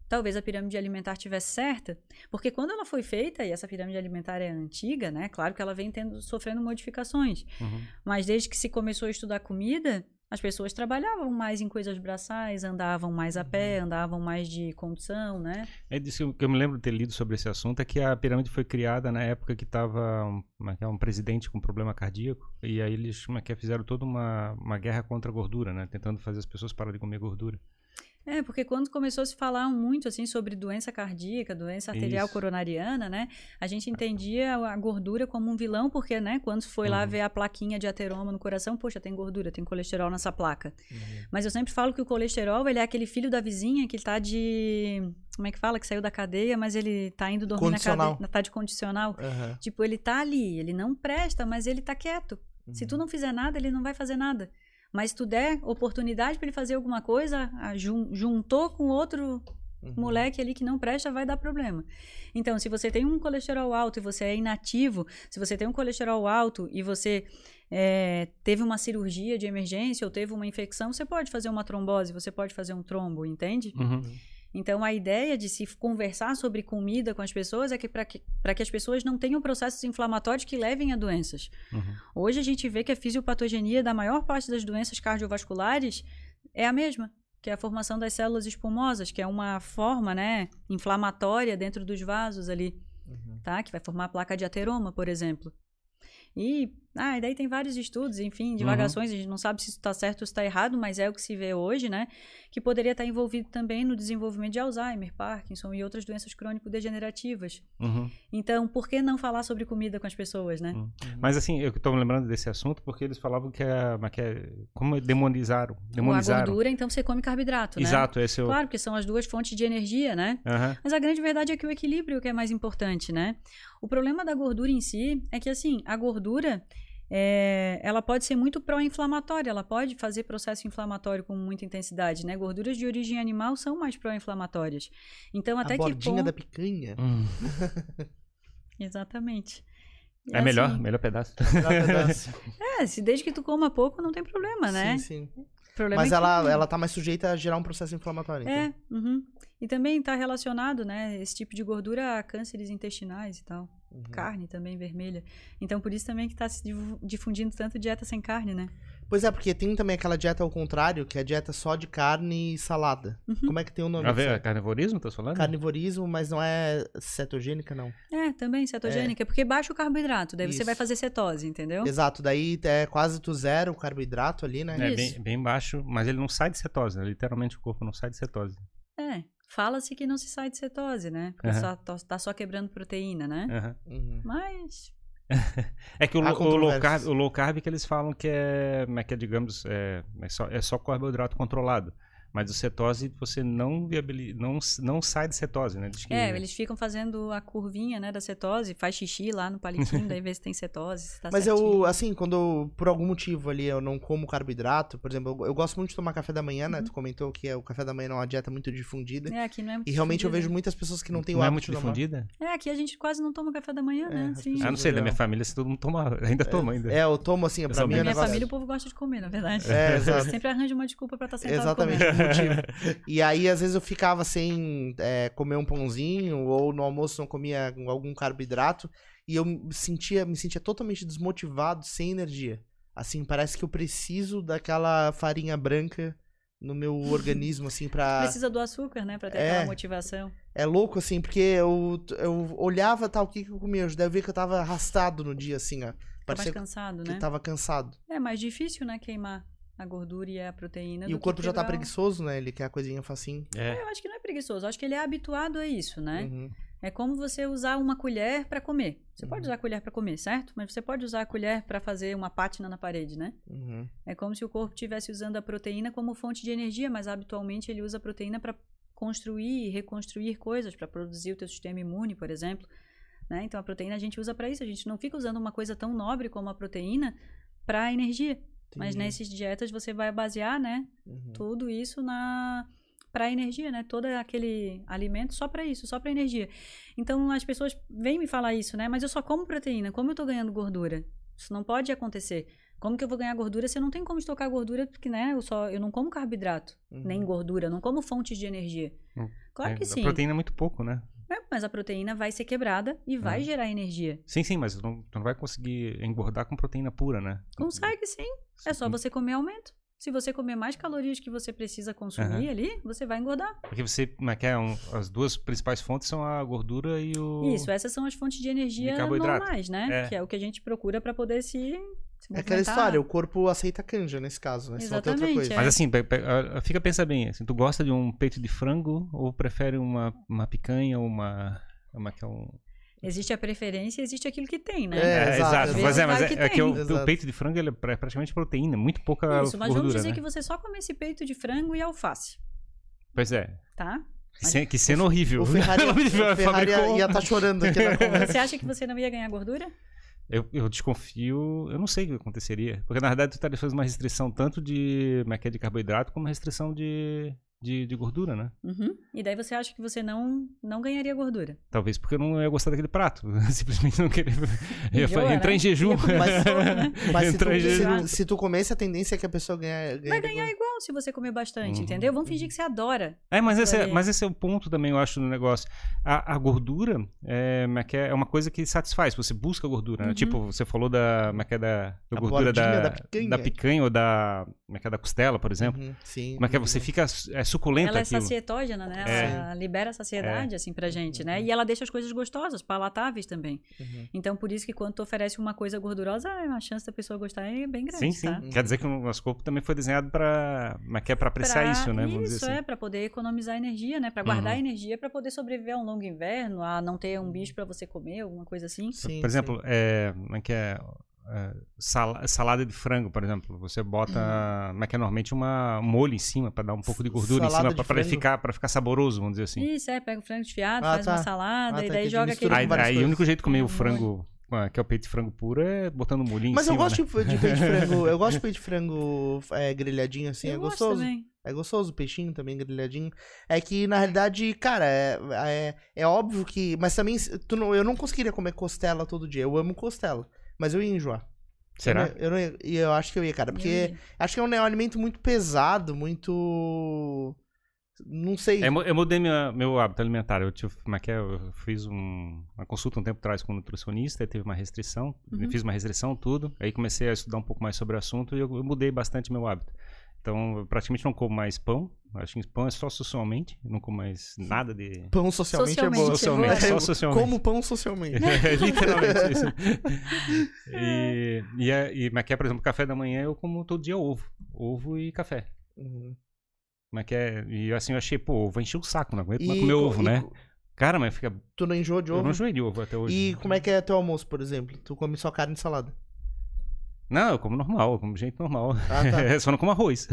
talvez a pirâmide alimentar tivesse certa. Porque quando ela foi feita, e essa pirâmide alimentar é antiga, né? Claro que ela vem tendo, sofrendo modificações. Uhum. Mas desde que se começou a estudar comida, as pessoas trabalhavam mais em coisas braçais, andavam mais a pé, andavam mais de condução, né? É disso que eu me lembro de ter lido sobre esse assunto é que a pirâmide foi criada na época que estava um, é é, um presidente com problema cardíaco e aí eles como é que fizeram toda uma, uma guerra contra a gordura, né? Tentando fazer as pessoas pararem de comer gordura. É, porque quando começou a se falar muito assim sobre doença cardíaca, doença arterial Isso. coronariana, né? A gente entendia a gordura como um vilão, porque, né, quando foi lá Uhum. ver a plaquinha de ateroma no coração, poxa, tem gordura, tem colesterol nessa placa. Uhum. Mas eu sempre falo que o colesterol, ele é aquele filho da vizinha que tá de. Como é que fala? Que saiu da cadeia, mas ele tá indo dormir na cadeia. Tá de condicional. Aham. Tipo, ele tá ali, ele não presta, mas ele tá quieto. Se Uhum. tu não fizer nada, ele não vai fazer nada. Mas se tu der oportunidade para ele fazer alguma coisa, jun- juntou com outro Uhum. moleque ali que não presta, vai dar problema. Então, se você tem um colesterol alto e você é inativo, se você tem um colesterol alto e você é, teve uma cirurgia de emergência ou teve uma infecção, você pode fazer uma trombose, você pode fazer um trombo, entende? Uhum. Então, a ideia de se conversar sobre comida com as pessoas é que para que, pra que as pessoas não tenham processos inflamatórios que levem a doenças. Uhum. Hoje a gente vê que a fisiopatogenia da maior parte das doenças cardiovasculares é a mesma, que é a formação das células espumosas, que é uma forma, né, inflamatória dentro dos vasos ali, Uhum. tá? Que vai formar a placa de ateroma, por exemplo. E, ah, e daí tem vários estudos, enfim, divagações, a gente não sabe se isso está certo ou se está errado, mas é o que se vê hoje, né? Que poderia estar envolvido também no desenvolvimento de Alzheimer, Parkinson e outras doenças crônico-degenerativas. Uhum. Então, por que não falar sobre comida com as pessoas, né? Uhum. Mas assim, eu estou me lembrando desse assunto porque eles falavam que é, que é como demonizaram, A demonizaram. gordura, então você come carboidrato, né? Exato, esse é o Claro, porque são as duas fontes de energia, né? Mas a grande verdade é que o equilíbrio é que é mais importante, né? O problema da gordura em si é que, assim, a gordura, é, ela pode ser muito pró-inflamatória, ela pode fazer processo inflamatório com muita intensidade, né? Gorduras de origem animal são mais pró-inflamatórias. Então, até a que bordinha ponto... da picanha. Hum. *laughs* Exatamente. E É melhor, assim, melhor pedaço. *laughs* Melhor pedaço. É, se desde que tu coma pouco, não tem problema, né? Sim, sim. Problema Mas é que- ela, ela tá mais sujeita a gerar um processo inflamatório. Então. É, uhum. E também está relacionado, né, esse tipo de gordura a cânceres intestinais e tal. Uhum. Carne também vermelha. Então, por isso também que está se difu- difundindo tanto dieta sem carne, né? Pois é, porque tem também aquela dieta ao contrário, que é a dieta só de carne e salada. Uhum. Como é que tem o nome? A ver, disso? carnivorismo, tá falando? Carnivorismo, mas não é cetogênica, não. É, também cetogênica, porque baixa o carboidrato, daí você Isso. vai fazer cetose, entendeu? Exato, daí é quase tu zero o carboidrato ali, né? É, bem, bem baixo, mas ele não sai de cetose, né? Literalmente o corpo não sai de cetose. É. Fala-se que não se sai de cetose, né? Porque Aham. só, tó- tá só quebrando proteína, né? Uhum. Mas. *laughs* É que o, o low carb, o low carb que eles falam que é, é que é, digamos, é, é só, é só carboidrato controlado. Mas o cetose, você não viabili... não, não sai de cetose, né? Que- É, eles ficam fazendo a curvinha, né, da cetose, faz xixi lá no palitinho, daí vê se tem cetose, se tá Mas certinho. eu, assim, quando eu, por algum motivo ali eu não como carboidrato, por exemplo, eu, eu gosto muito de tomar café da manhã, Uhum. né? Tu comentou que é, o café da manhã não é uma dieta muito difundida. É, aqui não é muito E realmente eu difundida. vejo muitas pessoas que não têm o não é hábito muito de tomar. difundida? É, aqui a gente quase não toma café da manhã, É, né? Sim. Ah, não sei, da minha família se todo mundo toma, ainda toma ainda. É, eu tomo assim, Eu pra mim é Na minha negócio... família o povo gosta de comer, na verdade. É, *laughs* exato. Sempre arranja uma desculpa pra estar sentado Exatamente comendo. o motivo. *laughs* E aí, às vezes, eu ficava sem é, comer um pãozinho, ou no almoço não comia algum carboidrato, e eu me sentia, me sentia totalmente desmotivado, sem energia. Assim, parece que eu preciso daquela farinha branca no meu *laughs* organismo, assim, pra. Precisa do açúcar, né, pra ter É. aquela motivação. É louco, assim, porque eu, eu olhava tal, o que, que eu comia? Eu ver que eu tava arrastado no dia, assim, ó. Tá mais cansado, que né? tava cansado. É mais difícil, né, queimar a gordura e a proteína. E o corpo já tá preguiçoso, né? Ele quer a coisinha facinho. É. Eu acho que não é preguiçoso, eu acho que ele é habituado a isso, né? Uhum. É como você usar uma colher pra comer. Você Uhum. pode usar a colher pra comer, certo? Mas você pode usar a colher pra fazer uma pátina na parede, né? Uhum. É como se o corpo estivesse usando a proteína como fonte de energia, mas habitualmente ele usa a proteína para construir e reconstruir coisas, para produzir o teu sistema imune, por exemplo. Né? Então a proteína a gente usa para isso. A gente não fica usando uma coisa tão nobre como a proteína para energia. Mas Entendi. nessas dietas você vai basear, né, Uhum. tudo isso na para energia, né? Todo aquele alimento só para isso, só para energia. Então as pessoas vêm me falar isso, né? Mas eu só como proteína, como eu tô ganhando gordura? Isso não pode acontecer. Como que eu vou ganhar gordura se eu não tenho como estocar gordura, porque né, eu só eu não como carboidrato, Uhum. nem gordura, não como fontes de energia. Hum. Claro É, que A sim. proteína é muito pouco, né? É, mas a proteína vai ser quebrada e vai É. gerar energia. Sim, sim, mas tu não, tu não vai conseguir engordar com proteína pura, né? Consegue sim. É só você comer aumento. Se você comer mais calorias que você precisa consumir ali, você vai engordar. Porque você, como é que é? Um- as duas principais fontes são a gordura e o. Isso, essas são as fontes de energia normais, né? É. Que é o que a gente procura para poder se É aquela história, o corpo aceita canja nesse caso, né? Se não tem outra coisa. é. Mas assim, ah, fica pensa bem, assim, tu gosta de um peito de frango ou prefere uma, uma picanha ou uma. Uma que é um. Existe a preferência, existe aquilo que tem, né? É, exato, Mas é, mas é, que é que o, o peito de frango ele é pra- praticamente proteína, muito pouca Isso, mas gordura, vamos dizer né? que você só come esse peito de frango e alface, Pois é. tá? Que, ce- que cena horrível. *laughs* O Ferrari, o Ferrari ia estar chorando aqui na *laughs* conversa. Você acha que você não ia ganhar gordura? Eu, eu desconfio, eu não sei o que aconteceria. Porque na verdade tu estaria fazendo uma restrição tanto de, é é, de carboidrato como restrição de, de, de gordura, né? Uhum. E daí você acha que você não, não ganharia gordura. Talvez porque eu não ia gostar daquele prato. *laughs* Simplesmente não querer. Enjoa, entrar né? em jejum. Mas- né? *laughs* Mas se tu, em jejum. se, se tu comesse, a tendência é que a pessoa ganhe, ganhe Vai ganhar igual se você comer bastante, Uhum. entendeu? Vamos fingir que você adora. É, mas esse é, mas esse é o ponto também, eu acho, do negócio. A, a gordura é, é é é uma coisa que satisfaz, você busca gordura. né? Uhum. Tipo, você falou da, como é que é, da, da A gordura da, da picanha. da picanha ou da, como é que é, da costela, por exemplo. Uhum, sim. Como é que é? Você fica é, suculento Ela é aquilo. sacietógena, né? É. Ela libera a saciedade, assim, pra gente, né? E ela deixa as coisas gostosas, palatáveis também. Uhum. Então, por isso que quando tu oferece uma coisa gordurosa, a chance da pessoa gostar é bem grande, Sim, sim. tá? Quer dizer que o nosso corpo também foi desenhado para, como é que é, para apreciar Pra- isso, né? Vamos Isso, dizer assim. é, pra poder economizar energia, né? Pra guardar Uhum. energia pra poder sobreviver a um longo inverno, a não ter um bicho pra você comer, alguma coisa assim. Sim, Por exemplo, sim. é, como é que é? É, sala- salada de frango, por exemplo, você bota, como é que é normalmente uma um molho em cima para dar um pouco de gordura Salada em cima para ficar para ficar saboroso, vamos dizer assim. Isso, é, pega o frango desfiado, Ah, faz tá. uma salada Ah, e tá, daí joga aquele... Aí, aí o único jeito de comer É, o frango, ah, que é o peito de frango puro, é botando um molhinho Mas em eu cima. gosto né? de, de peito de frango. Eu gosto de peito de frango é, grelhadinho assim, Eu é gosto gostoso. também. É gostoso, o peixinho também grelhadinho. É que, na realidade, cara, é, é, é óbvio que. Mas também, tu não, eu não conseguiria comer costela todo dia. Eu amo costela. Mas eu ia enjoar. Será? Eu, não- eu, não ia- e eu acho que eu ia, cara. Porque ia. acho que é um, né, um alimento muito pesado, muito. Não sei. É, eu mudei minha- meu hábito alimentar. Eu, tive, como é que é? eu fiz um- uma consulta um tempo atrás com um nutricionista, aí teve uma restrição, Uhum. fiz uma restrição, tudo. Aí comecei a estudar um pouco mais sobre o assunto e eu, eu mudei bastante meu hábito. Então, eu praticamente não como mais pão. Acho que pão é só socialmente. eu Não como mais nada de. Pão socialmente, Socialmente, é bom. Socialmente, boa. só socialmente. Como pão socialmente. *laughs* É literalmente *laughs* isso. E, e, é- e, mas que é, por exemplo, café da manhã eu como todo dia ovo. Ovo e café. Uhum. Mas que é, e assim eu achei, pô, ovo encher o saco, não aguento mais comer co- ovo, e né? Cara, mas fica. Tu não enjoa de Eu ovo? não enjoei de ovo até hoje. E como é que é teu almoço, por exemplo? Tu come só carne e salada? Não, eu como normal, eu como gente normal. Ah, tá. *laughs* Só não como arroz.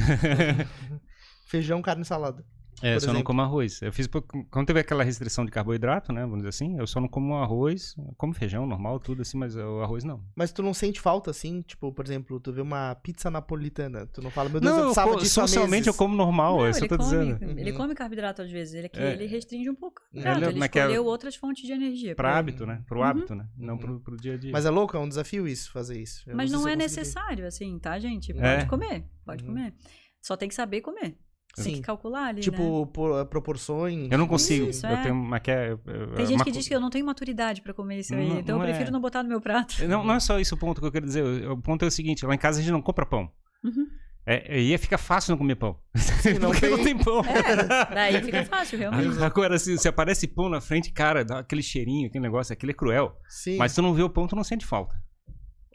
Feijão, carne e salada. É, por só não como arroz. Eu fiz quando teve aquela restrição de carboidrato, né, vamos dizer assim, eu só não como arroz, eu como feijão normal, tudo assim, mas o arroz não. Mas tu não sente falta, assim? Tipo, por exemplo, tu vê uma pizza napolitana. Tu não fala, meu Deus, não, eu eu precisava disso socialmente eu como normal, Não, é isso que ele, eu tô come, dizendo. ele Uhum. come carboidrato às vezes. Ele, é que É. ele restringe um pouco. Ele Ele, é- ele que é- escolheu outras fontes de energia. Pra pra- hábito, né? Pro Uhum. hábito, né? Não Uhum. pro, pro dia a dia. Mas é louco, é um desafio isso, fazer isso. Eu Mas não se é eu necessário, assim, tá, gente? Pode É. comer, pode Uhum. comer. Só tem que saber comer. Tem Sim. que calcular ali, né? Tipo, por- proporções. eu não consigo. Isso, eu é. tenho uma que é, eu- Tem é gente uma que co- diz que eu não tenho maturidade pra comer isso aí. Não- então não eu prefiro é. não botar no meu prato. Não, não é só isso o ponto que eu quero dizer. O ponto é o seguinte: lá em casa a gente não compra pão. Uhum. É, ia ficar fácil não comer pão. *laughs* não Porque não tem- tem pão. É, daí fica fácil, realmente. *laughs* Agora, se, se aparece pão na frente, cara, dá aquele cheirinho, aquele negócio, aquele é cruel. Sim. Mas se tu não vê o pão, tu não sente falta.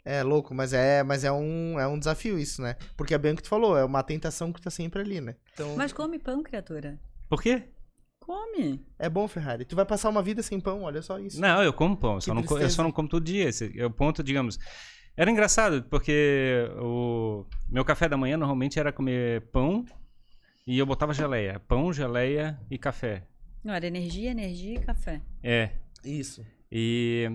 É louco, mas é, mas é um, é um desafio isso, né? Porque é bem o que tu falou, é uma tentação que tá sempre ali, né? Então, Mas come pão, criatura. Por quê? Come. é bom, Ferrari. Tu vai passar uma vida sem pão, olha só isso. Não, eu como pão, eu só, não, eu só não como todo dia. Esse é o ponto, digamos. Era engraçado, porque o meu café da manhã normalmente era comer pão e eu botava geleia. Pão, geleia e café. Não, era energia, energia e café. É. Isso. E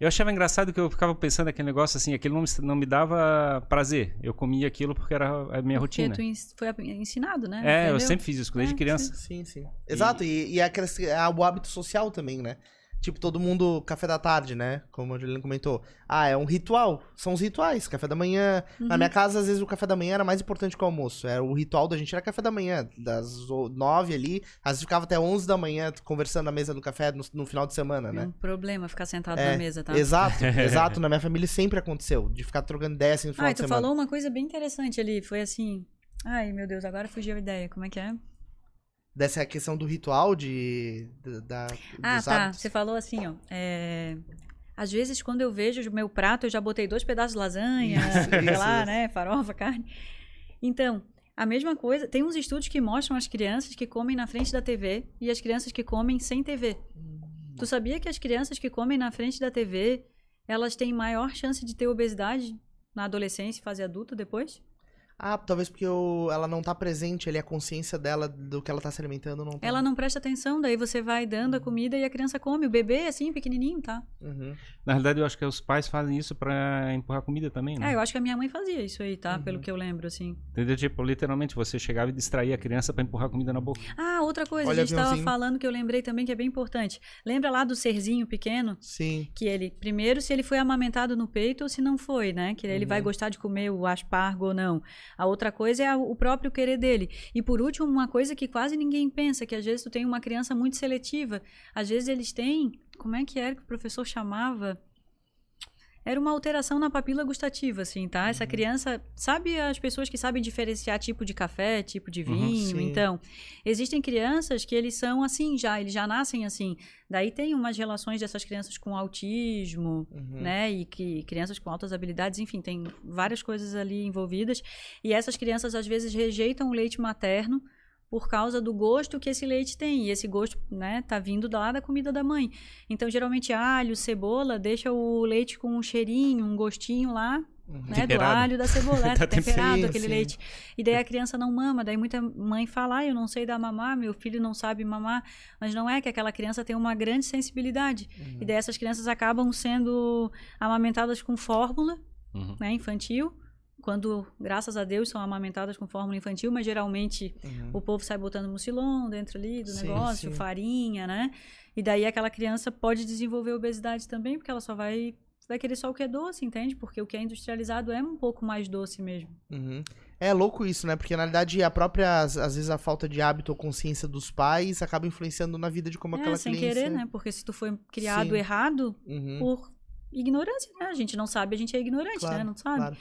eu achava engraçado que eu ficava pensando aquele negócio assim, aquilo não me, não me dava prazer. Eu comia aquilo porque era a minha Porque rotina. tu foi ensinado, né? É, eu Entendeu? sempre fiz isso desde É, criança. Sim, sim. Exato, e, e é, aquela- é o hábito social também, né? Tipo, todo mundo, café da tarde, né? Como a Juliana comentou. Ah, é um ritual. São os rituais. Café da manhã. Na Uhum. minha casa, às vezes, o café da manhã era mais importante que o almoço. Era o ritual da gente era café da manhã. Das nove ali. Às vezes ficava até onze da manhã conversando na mesa do café no, no final de semana, É né? um problema ficar sentado É, na mesa, tá? Exato, *laughs* exato. Na minha família sempre aconteceu. De ficar trocando ideia assim no final Ah, de tu semana. falou uma coisa bem interessante ali. Foi assim. Ai, meu Deus, agora fugiu a ideia. Como é que é? Dessa questão do ritual de. da, Ah, tá. hábitos. Você falou assim, ó. é, Às vezes, quando eu vejo o meu prato, eu já botei dois pedaços de lasanha, Isso, sei isso, lá, isso. né? Farofa, carne. Então, a mesma coisa. Tem uns estudos que mostram as crianças que comem na frente da TV e as crianças que comem sem TV. Tu sabia que as crianças que comem na frente da TV, elas têm maior chance de ter obesidade na adolescência e fase adulta depois? Ah, talvez porque o- ela não tá presente ali, a consciência dela do que ela tá se alimentando não tá. Ela não presta atenção, daí você vai dando a comida e a criança come. O bebê, assim, pequenininho, tá? Uhum. Na realidade, eu acho que os pais fazem isso pra empurrar comida também, né? É, eu acho que a minha mãe fazia isso aí, tá? Uhum. Pelo que eu lembro, assim. Entendeu? Tipo, literalmente, você chegava e distraía a criança pra empurrar comida na boca. Ah, outra coisa, Olha, a gente tava aviãozinho. falando que eu lembrei também que é bem importante. Lembra lá do serzinho pequeno? Sim. Que ele, primeiro, se ele foi amamentado no peito ou se não foi, né? Que ele vai Uhum. gostar de comer o aspargo ou não. A outra coisa é o próprio querer dele. E por último, uma coisa que quase ninguém pensa, que às vezes tu tem uma criança muito seletiva. Às vezes eles têm, como é que era que o professor chamava? Era uma alteração na papila gustativa, assim, tá? Uhum. Essa criança, sabe as pessoas que sabem diferenciar tipo de café, tipo de Uhum, vinho? sim. então, existem crianças que eles são assim já, eles já nascem assim. Daí tem umas relações dessas crianças com autismo, Uhum. né? E que crianças com altas habilidades, enfim, tem várias coisas ali envolvidas. E essas crianças às vezes rejeitam o leite materno por causa do gosto que esse leite tem. E esse gosto, né, tá vindo lá da comida da mãe. Então, geralmente, alho, cebola, deixa o leite com um cheirinho, um gostinho lá, Uhum. né, do alho, da cebola, *laughs* é, tá temperado sim, aquele sim. leite. E daí a criança não mama, daí muita mãe fala, ah, eu não sei dar mamar, meu filho não sabe mamar, mas não é que aquela criança tem uma grande sensibilidade. Uhum. E daí essas crianças acabam sendo amamentadas com fórmula, Uhum. né, infantil, quando, graças a Deus, são amamentadas com fórmula infantil, mas geralmente Uhum. o povo sai botando mucilon dentro ali do Sim, negócio, sim. farinha, né? E daí aquela criança pode desenvolver obesidade também, porque ela só vai vai querer só o que é doce, entende? Porque o que é industrializado é um pouco mais doce mesmo. Uhum. É louco isso, né? Porque na realidade a própria, às às vezes a falta de hábito ou consciência dos pais acaba influenciando na vida de como é, aquela sem criança... querer, né? Porque se tu foi criado Sim. errado Uhum. por ignorância, né? A gente não sabe, a gente é ignorante, Claro, né? Não sabe. claro.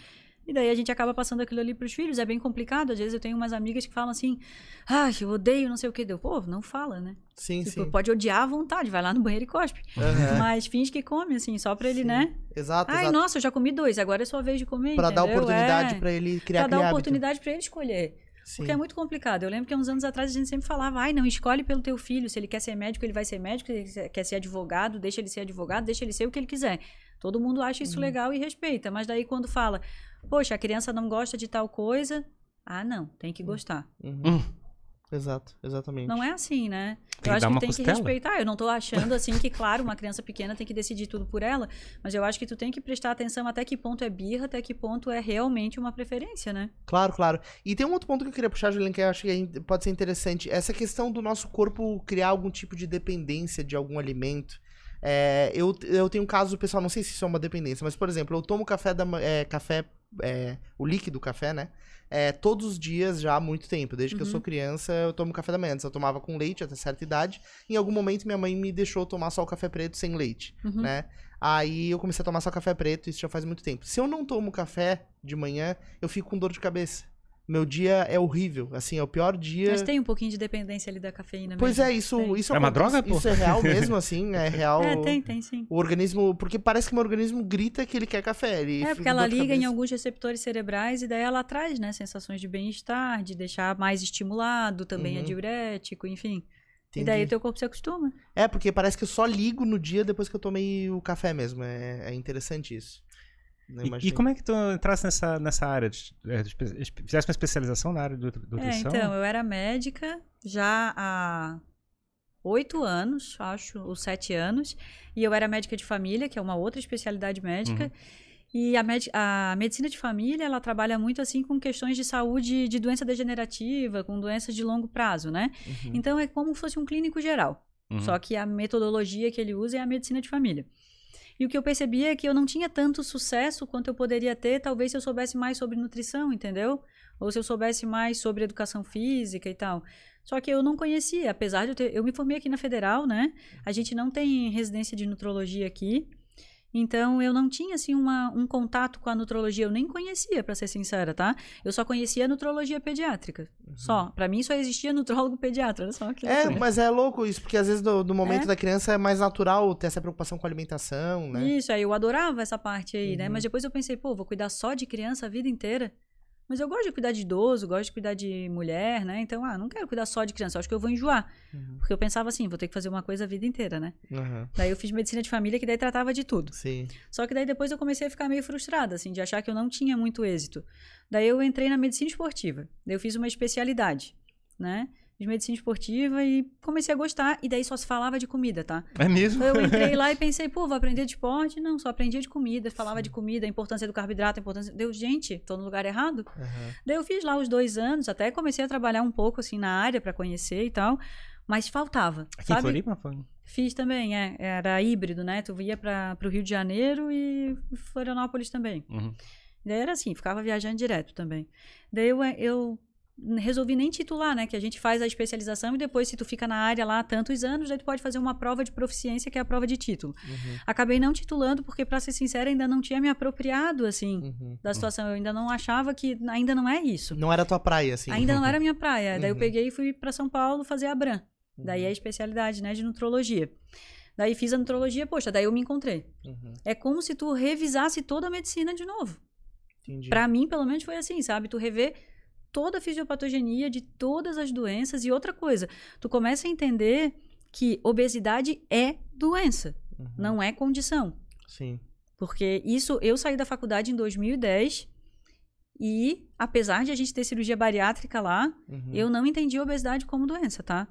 E daí a gente acaba passando aquilo ali pros filhos, é bem complicado. Às vezes eu tenho umas amigas que falam assim, ah, eu odeio não sei o que. Deu, pô, não fala, né? Sim, Tipo, sim. pode odiar à vontade, vai lá no banheiro e cospe. Aham. Mas finge que come, assim, só pra ele, Sim. né? Exato, Ai, exato. nossa, eu já comi dois, agora é sua vez de comer, Pra dar entendeu? oportunidade é, pra ele criar Pra dar hábito. oportunidade pra ele escolher. Sim. Porque é muito complicado. Eu lembro que uns anos atrás a gente sempre falava, ai, não, escolhe pelo teu filho. Se ele quer ser médico, ele vai ser médico. Se ele quer ser advogado, deixa ele ser advogado, deixa ele ser o que ele quiser. Todo mundo acha isso legal e respeita. Mas daí quando fala, poxa, a criança não gosta de tal coisa, ah, não, tem que gostar. Uhum. Hum. Exato, exatamente. Não é assim, né? Tem eu acho que tem costela. que respeitar. Eu não tô achando assim que, *laughs* claro, uma criança pequena tem que decidir tudo por ela, mas eu acho que tu tem que prestar atenção até que ponto é birra, até que ponto é realmente uma preferência, né? Claro, claro. E tem um outro ponto que eu queria puxar, Juliana, que eu acho que é pode ser interessante. Essa questão do nosso corpo criar algum tipo de dependência de algum alimento. É, eu, eu tenho um caso, pessoal, não sei se isso é uma dependência, mas, por exemplo, eu tomo café da é, café, é, o líquido café, né? É, todos os dias já há muito tempo. Desde que eu Uhum. sou criança, eu tomo café da manhã. Antes eu tomava com leite até certa idade. Em algum momento, minha mãe me deixou tomar só o café preto sem leite Uhum. né? Aí eu comecei a tomar só café preto, isso já faz muito tempo. Se eu não tomo café de manhã, eu fico com dor de cabeça. Meu dia é horrível, assim, é o pior dia. Mas tem um pouquinho de dependência ali da cafeína Pois mesmo. é, isso, Tem. isso É uma droga, pô? Isso é real *laughs* mesmo, assim, é real. É, tem, tem sim. O organismo, porque parece que meu organismo grita que ele quer café. Ele É, porque ela liga em cabeça. alguns receptores cerebrais e daí ela traz, né, sensações de bem-estar, de deixar mais estimulado, também é Uhum. diurético, enfim. E Entendi. daí o teu corpo se acostuma. É, porque parece que eu só ligo no dia depois que eu tomei o café mesmo. É, é interessante isso. E, e como é que tu entraste nessa, nessa área? De, é, de fizeste uma especialização na área de nutri- É, nutrição? então, eu era médica já há oito anos, acho, ou sete anos, e eu era médica de família, que é uma outra especialidade médica. Uhum. E a, med- a medicina de família, ela trabalha muito assim com questões de saúde de doença degenerativa, com doenças de longo prazo, né? Uhum. Então é como se fosse um clínico geral. Uhum. Só que a metodologia que ele usa é a medicina de família. E o que eu percebi é que eu não tinha tanto sucesso quanto eu poderia ter, talvez se eu soubesse mais sobre nutrição, entendeu? Ou se eu soubesse mais sobre educação física e tal. Só que eu não conhecia, apesar de eu ter. Eu me formei aqui na Federal, né? A gente não tem residência de nutrologia aqui. Então eu não tinha assim uma, um contato com a nutrologia, eu nem conhecia, pra ser sincera, tá? Eu só conhecia a nutrologia pediátrica. Só. Pra mim só existia nutrólogo pediatra, olha só que É, loucura. mas é louco isso, porque às vezes no, no momento É. da criança é mais natural ter essa preocupação com a alimentação, né? Isso, aí eu adorava essa parte aí, né? Uhum. Mas depois eu pensei, pô, vou cuidar só de criança a vida inteira. Mas eu gosto de cuidar de idoso, gosto de cuidar de mulher, né? Então, ah, não quero cuidar só de criança, eu acho que eu vou enjoar. Uhum. Porque eu pensava assim, vou ter que fazer uma coisa a vida inteira, né? Aham. Daí eu fiz medicina de família, que daí tratava de tudo. Sim. Só que daí depois eu comecei a ficar meio frustrada, assim, de achar que eu não tinha muito êxito. Daí eu entrei na medicina esportiva. Daí eu fiz uma especialidade, né? De medicina esportiva e comecei a gostar. E daí só se falava de comida, tá? É mesmo? Então eu entrei lá e *laughs* pensei, pô, vou aprender de esporte? Não, só aprendia de comida, falava de comida, a importância do carboidrato, a importância. Deu, gente, tô no lugar errado. Aham. Daí eu fiz lá os dois anos, até comecei a trabalhar um pouco assim na área para conhecer e tal, mas faltava. Aqui em sabe? Floripa? Foi? Fiz também, é. Era híbrido, né? Tu ia para o Rio de Janeiro e Florianópolis também. Uhum. Daí era assim, ficava viajando direto também. Daí eu, eu resolvi nem titular, né? Que a gente faz a especialização e depois, se tu fica na área lá há tantos anos, daí tu pode fazer uma prova de proficiência, que é a prova de título. Uhum. Acabei não titulando, porque, pra ser sincera, ainda não tinha me apropriado, assim, Uhum. da situação. Eu ainda não achava que ainda não é isso. Não era tua praia, assim. Ainda não *laughs* era minha praia. Daí eu Uhum. peguei e fui pra São Paulo fazer a Bran. Daí é a especialidade, né, de nutrologia. Daí fiz a nutrologia, poxa, daí eu me encontrei. Uhum. É como se tu revisasse toda a medicina de novo. Entendi. Pra mim, pelo menos, foi assim, sabe? Tu rever toda a fisiopatogenia de todas as doenças e outra coisa. Tu começa a entender que obesidade é doença, Uhum. não é condição. Sim. Porque isso, eu saí da faculdade em 2010 e, apesar de a gente ter cirurgia bariátrica lá, Uhum. eu não entendi a obesidade como doença, tá?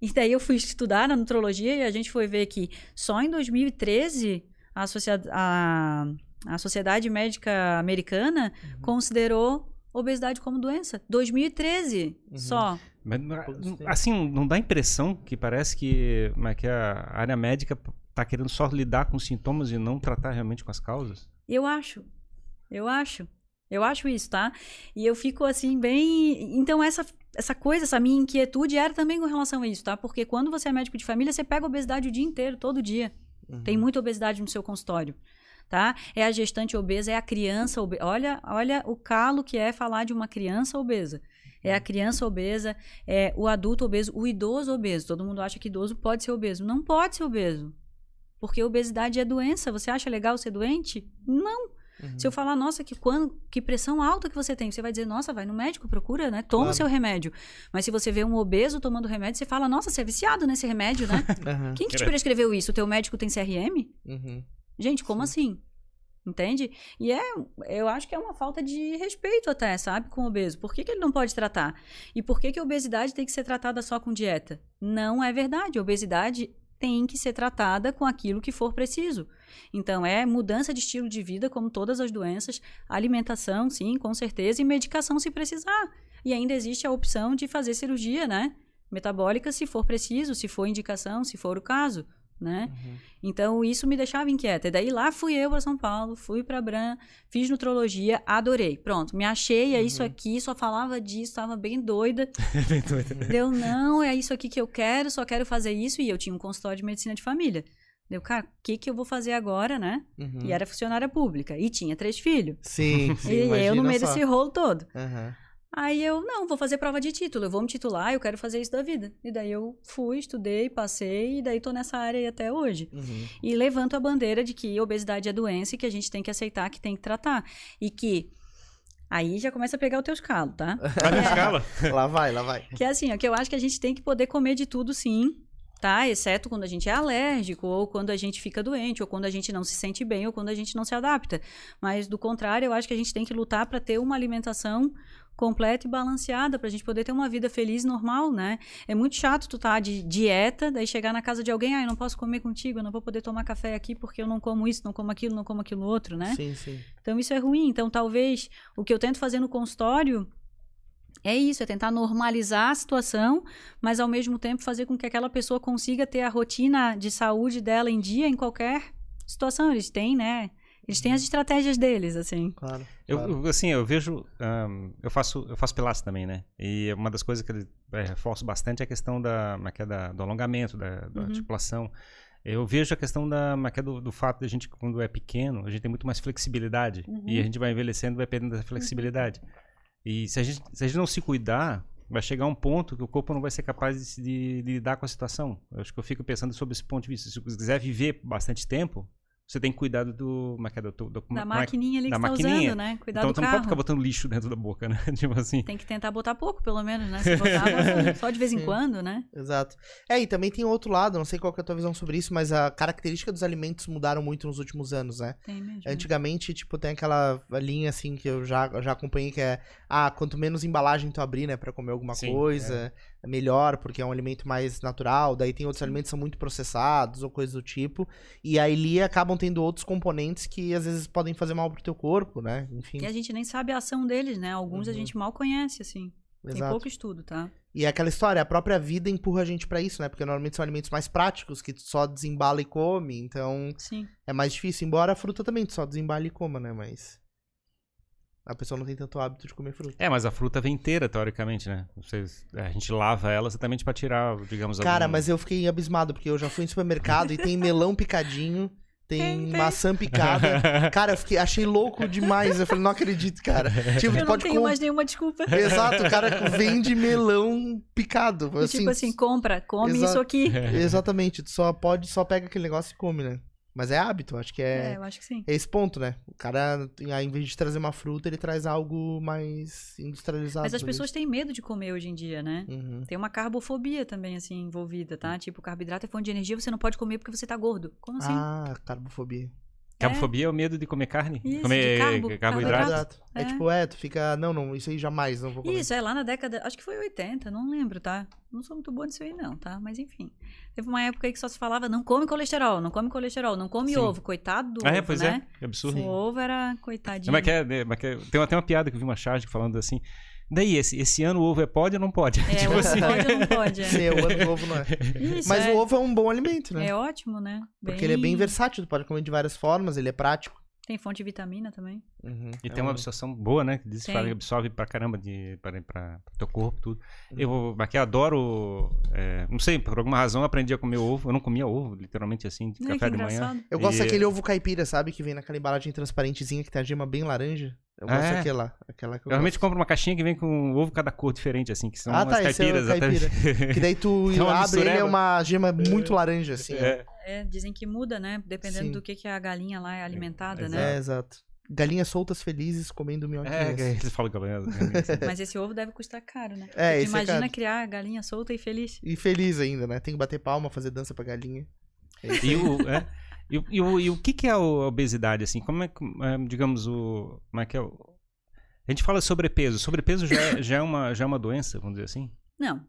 E daí eu fui *laughs* estudar na nutrologia e a gente foi ver que só em 2013 a, a- a Sociedade Médica Americana Uhum. considerou obesidade como doença. 2013 Uhum. só. Mas, tempos. assim, não dá a impressão que parece que, é que a área médica tá querendo só lidar com os sintomas e não tratar realmente com as causas? Eu acho. Eu acho. Eu acho isso, tá? E eu fico assim, bem. Então, essa, essa coisa, essa minha inquietude era também com relação a isso, tá? Porque quando você é médico de família, você pega obesidade o dia inteiro, todo dia. Uhum. Tem muita obesidade no seu consultório. Tá? É a gestante obesa, é a criança obesa. Olha, olha o calo que é falar de uma criança obesa. É a criança obesa, é o adulto obeso, o idoso obeso. Todo mundo acha que idoso pode ser obeso. Não pode ser obeso. Porque obesidade é doença. Você acha legal ser doente? Não. Uhum. Se eu falar, nossa, que, quando, que pressão alta que você tem, você vai dizer, nossa, vai no médico, procura, né? Toma o Claro. seu remédio. Mas se você vê um obeso tomando remédio, você fala, nossa, você é viciado nesse remédio, né? *laughs* Aham. Quem que te prescreveu isso? O teu médico tem CRM? Uhum. Gente, como assim? Entende? E é, eu acho que é uma falta de respeito até, sabe, com o obeso. Por que, que ele não pode tratar? E por que, que a obesidade tem que ser tratada só com dieta? Não é verdade. A obesidade tem que ser tratada com aquilo que for preciso. Então, é mudança de estilo de vida, como todas as doenças, alimentação, sim, com certeza, e medicação se precisar. E ainda existe a opção de fazer cirurgia, né? Metabólica, se for preciso, se for indicação, se for o caso né? Uhum. Então isso me deixava inquieta. E daí lá fui eu para São Paulo, fui para Bran, fiz nutrologia, adorei. Pronto, me achei, é uhum. isso aqui, só falava disso, estava bem doida. *laughs* bem doida. Deu não, é isso aqui que eu quero, só quero fazer isso e eu tinha um consultório de medicina de família. Deu, cara, o que, que eu vou fazer agora, né? Uhum. E era funcionária pública. E tinha três filhos. Sim, *laughs* sim. E eu no meio só. desse rolo todo. Uhum. Aí eu, não, vou fazer prova de título, eu vou me titular, eu quero fazer isso da vida. E daí eu fui, estudei, passei, e daí tô nessa área aí até hoje. Uhum. E levanto a bandeira de que obesidade é doença e que a gente tem que aceitar, que tem que tratar. E que Aí já começa a pegar o teu escalo, tá? *laughs* Vai na escala? lá vai, lá vai. Que é assim, ó, que eu acho que a gente tem que poder comer de tudo sim, tá? Exceto quando a gente é alérgico, ou quando a gente fica doente, ou quando a gente não se sente bem, ou quando a gente não se adapta. Mas do contrário, eu acho que a gente tem que lutar para ter uma alimentação completa e balanceada para a gente poder ter uma vida feliz normal, né? É muito chato tu tá de dieta, daí chegar na casa de alguém, ah, eu não posso comer contigo, eu não vou poder tomar café aqui porque eu não como isso, não como aquilo, não como aquilo outro, né? Sim, sim. Então isso é ruim. Então talvez o que eu tento fazer no consultório é isso, é tentar normalizar a situação, mas ao mesmo tempo fazer com que aquela pessoa consiga ter a rotina de saúde dela em dia em qualquer situação. Eles têm, né? Eles têm as estratégias deles, assim. Claro. claro. Eu, assim, eu vejo. Um, eu faço eu faço pilates também, né? E uma das coisas que eu é, reforço bastante é a questão da, é é, da do alongamento, da, da uhum. articulação. Eu vejo a questão da, do, do fato de a gente, quando é pequeno, a gente tem muito mais flexibilidade. Uhum. E a gente vai envelhecendo vai perdendo essa flexibilidade. Uhum. E se a, gente, se a gente não se cuidar, vai chegar um ponto que o corpo não vai ser capaz de, de, de lidar com a situação. Eu acho que eu fico pensando sobre esse ponto de vista. Se você quiser viver bastante tempo, você tem que cuidar do, do, é do, do, da maquininha ali que você tá usando, né? Cuidar então, do você não pode ficar botando lixo *laughs* dentro da boca, né? *laughs* tipo assim. Tem que tentar botar pouco, pelo menos, né? Se botar, *laughs* só de vez em quando, né? Exato. É, e também tem outro lado, não sei qual é a tua visão sobre isso, mas a característica dos alimentos mudaram muito nos últimos anos, né? Tem mesmo. Antigamente, tipo, tem aquela linha, assim, que eu já, já acompanhei, que é, ah, quanto menos embalagem tu abrir, né, pra comer alguma Sim, coisa... É melhor, porque é um alimento mais natural. Daí tem outros alimentos que são muito processados ou coisas do tipo. E aí ali acabam tendo outros componentes que às vezes podem fazer mal pro teu corpo, né? Enfim. E a gente nem sabe a ação deles, né? Alguns uhum. a gente mal conhece, assim. Exato. Tem pouco estudo, tá? E é aquela história, a própria vida empurra a gente para isso, né? Porque normalmente são alimentos mais práticos, que tu só desembala e come, então Sim. é mais difícil. Embora a fruta também tu só desembala e coma, né? Mas a pessoa não tem tanto hábito de comer fruta. É, mas a fruta vem inteira, teoricamente, né? Vocês, a gente lava ela exatamente pra tirar, digamos... Cara, algum... mas eu fiquei abismado, porque eu já fui no supermercado e tem melão picadinho, tem, tem, tem. maçã picada. *laughs* Cara, eu fiquei, achei louco demais. Eu falei, não acredito, cara. Tipo, eu não tenho comp... mais nenhuma desculpa. Exato, o cara vende melão picado. Assim, tipo assim, compra, come Exa... isso aqui. Exatamente, tu só pode, só pega aquele negócio e come, né? Mas é hábito, acho que é. É, eu acho que sim. É esse ponto, né? O cara, em vez de trazer uma fruta, ele traz algo mais industrializado. Mas as pessoas têm medo de comer hoje em dia, né? Uhum. Tem uma carbofobia também, assim, envolvida, tá? Tipo, carboidrato é fonte de energia, você não pode comer porque você tá gordo. Como assim? Ah, carbofobia. Carbofobia é. é o medo de comer carne? Isso, comer carbo, carboidrato. É. é. tipo, é, tu fica, não, não, isso aí jamais, não vou comer. Isso, é lá na década, acho que foi 80, não lembro, tá? Não sou muito boa nisso aí não, tá? Mas enfim. Teve uma época aí que só se falava, não come colesterol, não come colesterol, não come Sim. ovo. Coitado do ah, ovo, é, pois né? é, é absurdo. O ovo era coitadinho. Mas que é, mas que é, tem até uma piada que eu vi uma charge falando assim, Daí, esse, esse ano o ovo é pode ou não pode? É, *laughs* tipo assim. pode ou não pode. É. Sim, o ano do ovo não é. Isso, Mas é. o ovo é um bom alimento, né? É ótimo, né? Bem... Porque ele é bem versátil, tu pode comer de várias formas, ele é prático. Tem fonte de vitamina também. Uhum, e é tem uma absorção boa, né? Que diz que absorve pra caramba de, pra, pra, pra teu corpo, tudo. Uhum. Eu aqui adoro. É, não sei, por alguma razão eu aprendi a comer ovo. Eu não comia ovo, literalmente assim, de café de manhã. Eu gosto e... daquele ovo caipira, sabe? Que vem naquela embalagem transparentezinha que tem a gema bem laranja. Eu gosto é. daquela. Aquela que eu, eu realmente compro uma caixinha que vem com um ovo cada cor diferente, assim, que são ah, umas tá, caipiras. É caipira. *laughs* que daí tu então, abre ele é uma gema muito laranja, assim. É. é dizem que muda, né? Dependendo Sim. do que, que a galinha lá é alimentada, né? É, exato. Galinhas soltas felizes comendo minhoquinhas. É, eles falam galinhas. *laughs* Mas esse ovo deve custar caro, né? É, imagina é criar galinha solta e feliz. E feliz ainda, né? Tem que bater palma, fazer dança pra galinha. É e o, é, *laughs* E, o- e o, e o que, que é a obesidade, assim? Como é que, é, digamos, o. Como é que é o. A gente fala sobrepeso. Sobrepeso já é, já é, uma, já é uma doença, vamos dizer assim? Não.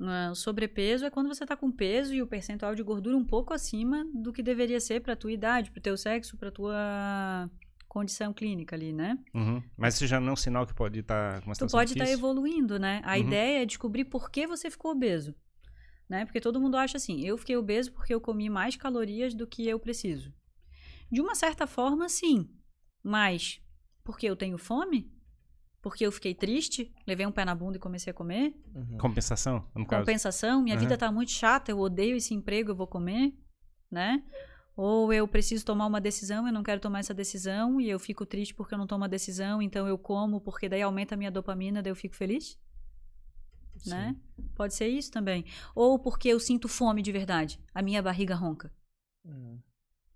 Ah, O sobrepeso é quando você tá com peso e o percentual de gordura um pouco acima do que deveria ser pra tua idade, pro teu sexo, pra tua condição clínica ali, né? Uhum. Mas isso já não é um sinal que pode estar com uma Tu pode estar difícil? evoluindo, né? A Uhum. ideia é descobrir por que você ficou obeso. Né? Porque todo mundo acha assim, eu fiquei obeso porque eu comi mais calorias do que eu preciso. De uma certa forma, sim. Mas porque eu tenho fome? Porque eu fiquei triste? Levei um pé na bunda e comecei a comer? Uhum. Compensação, no caso. Compensação? Minha Aham. vida tá muito chata, eu odeio esse emprego, eu vou comer? Né? Ou eu preciso tomar uma decisão, eu não quero tomar essa decisão e eu fico triste porque eu não tomo a decisão, então eu como porque daí aumenta a minha dopamina, daí eu fico feliz? Né? Pode ser isso também. Ou porque eu sinto fome de verdade, a minha barriga ronca. Uhum.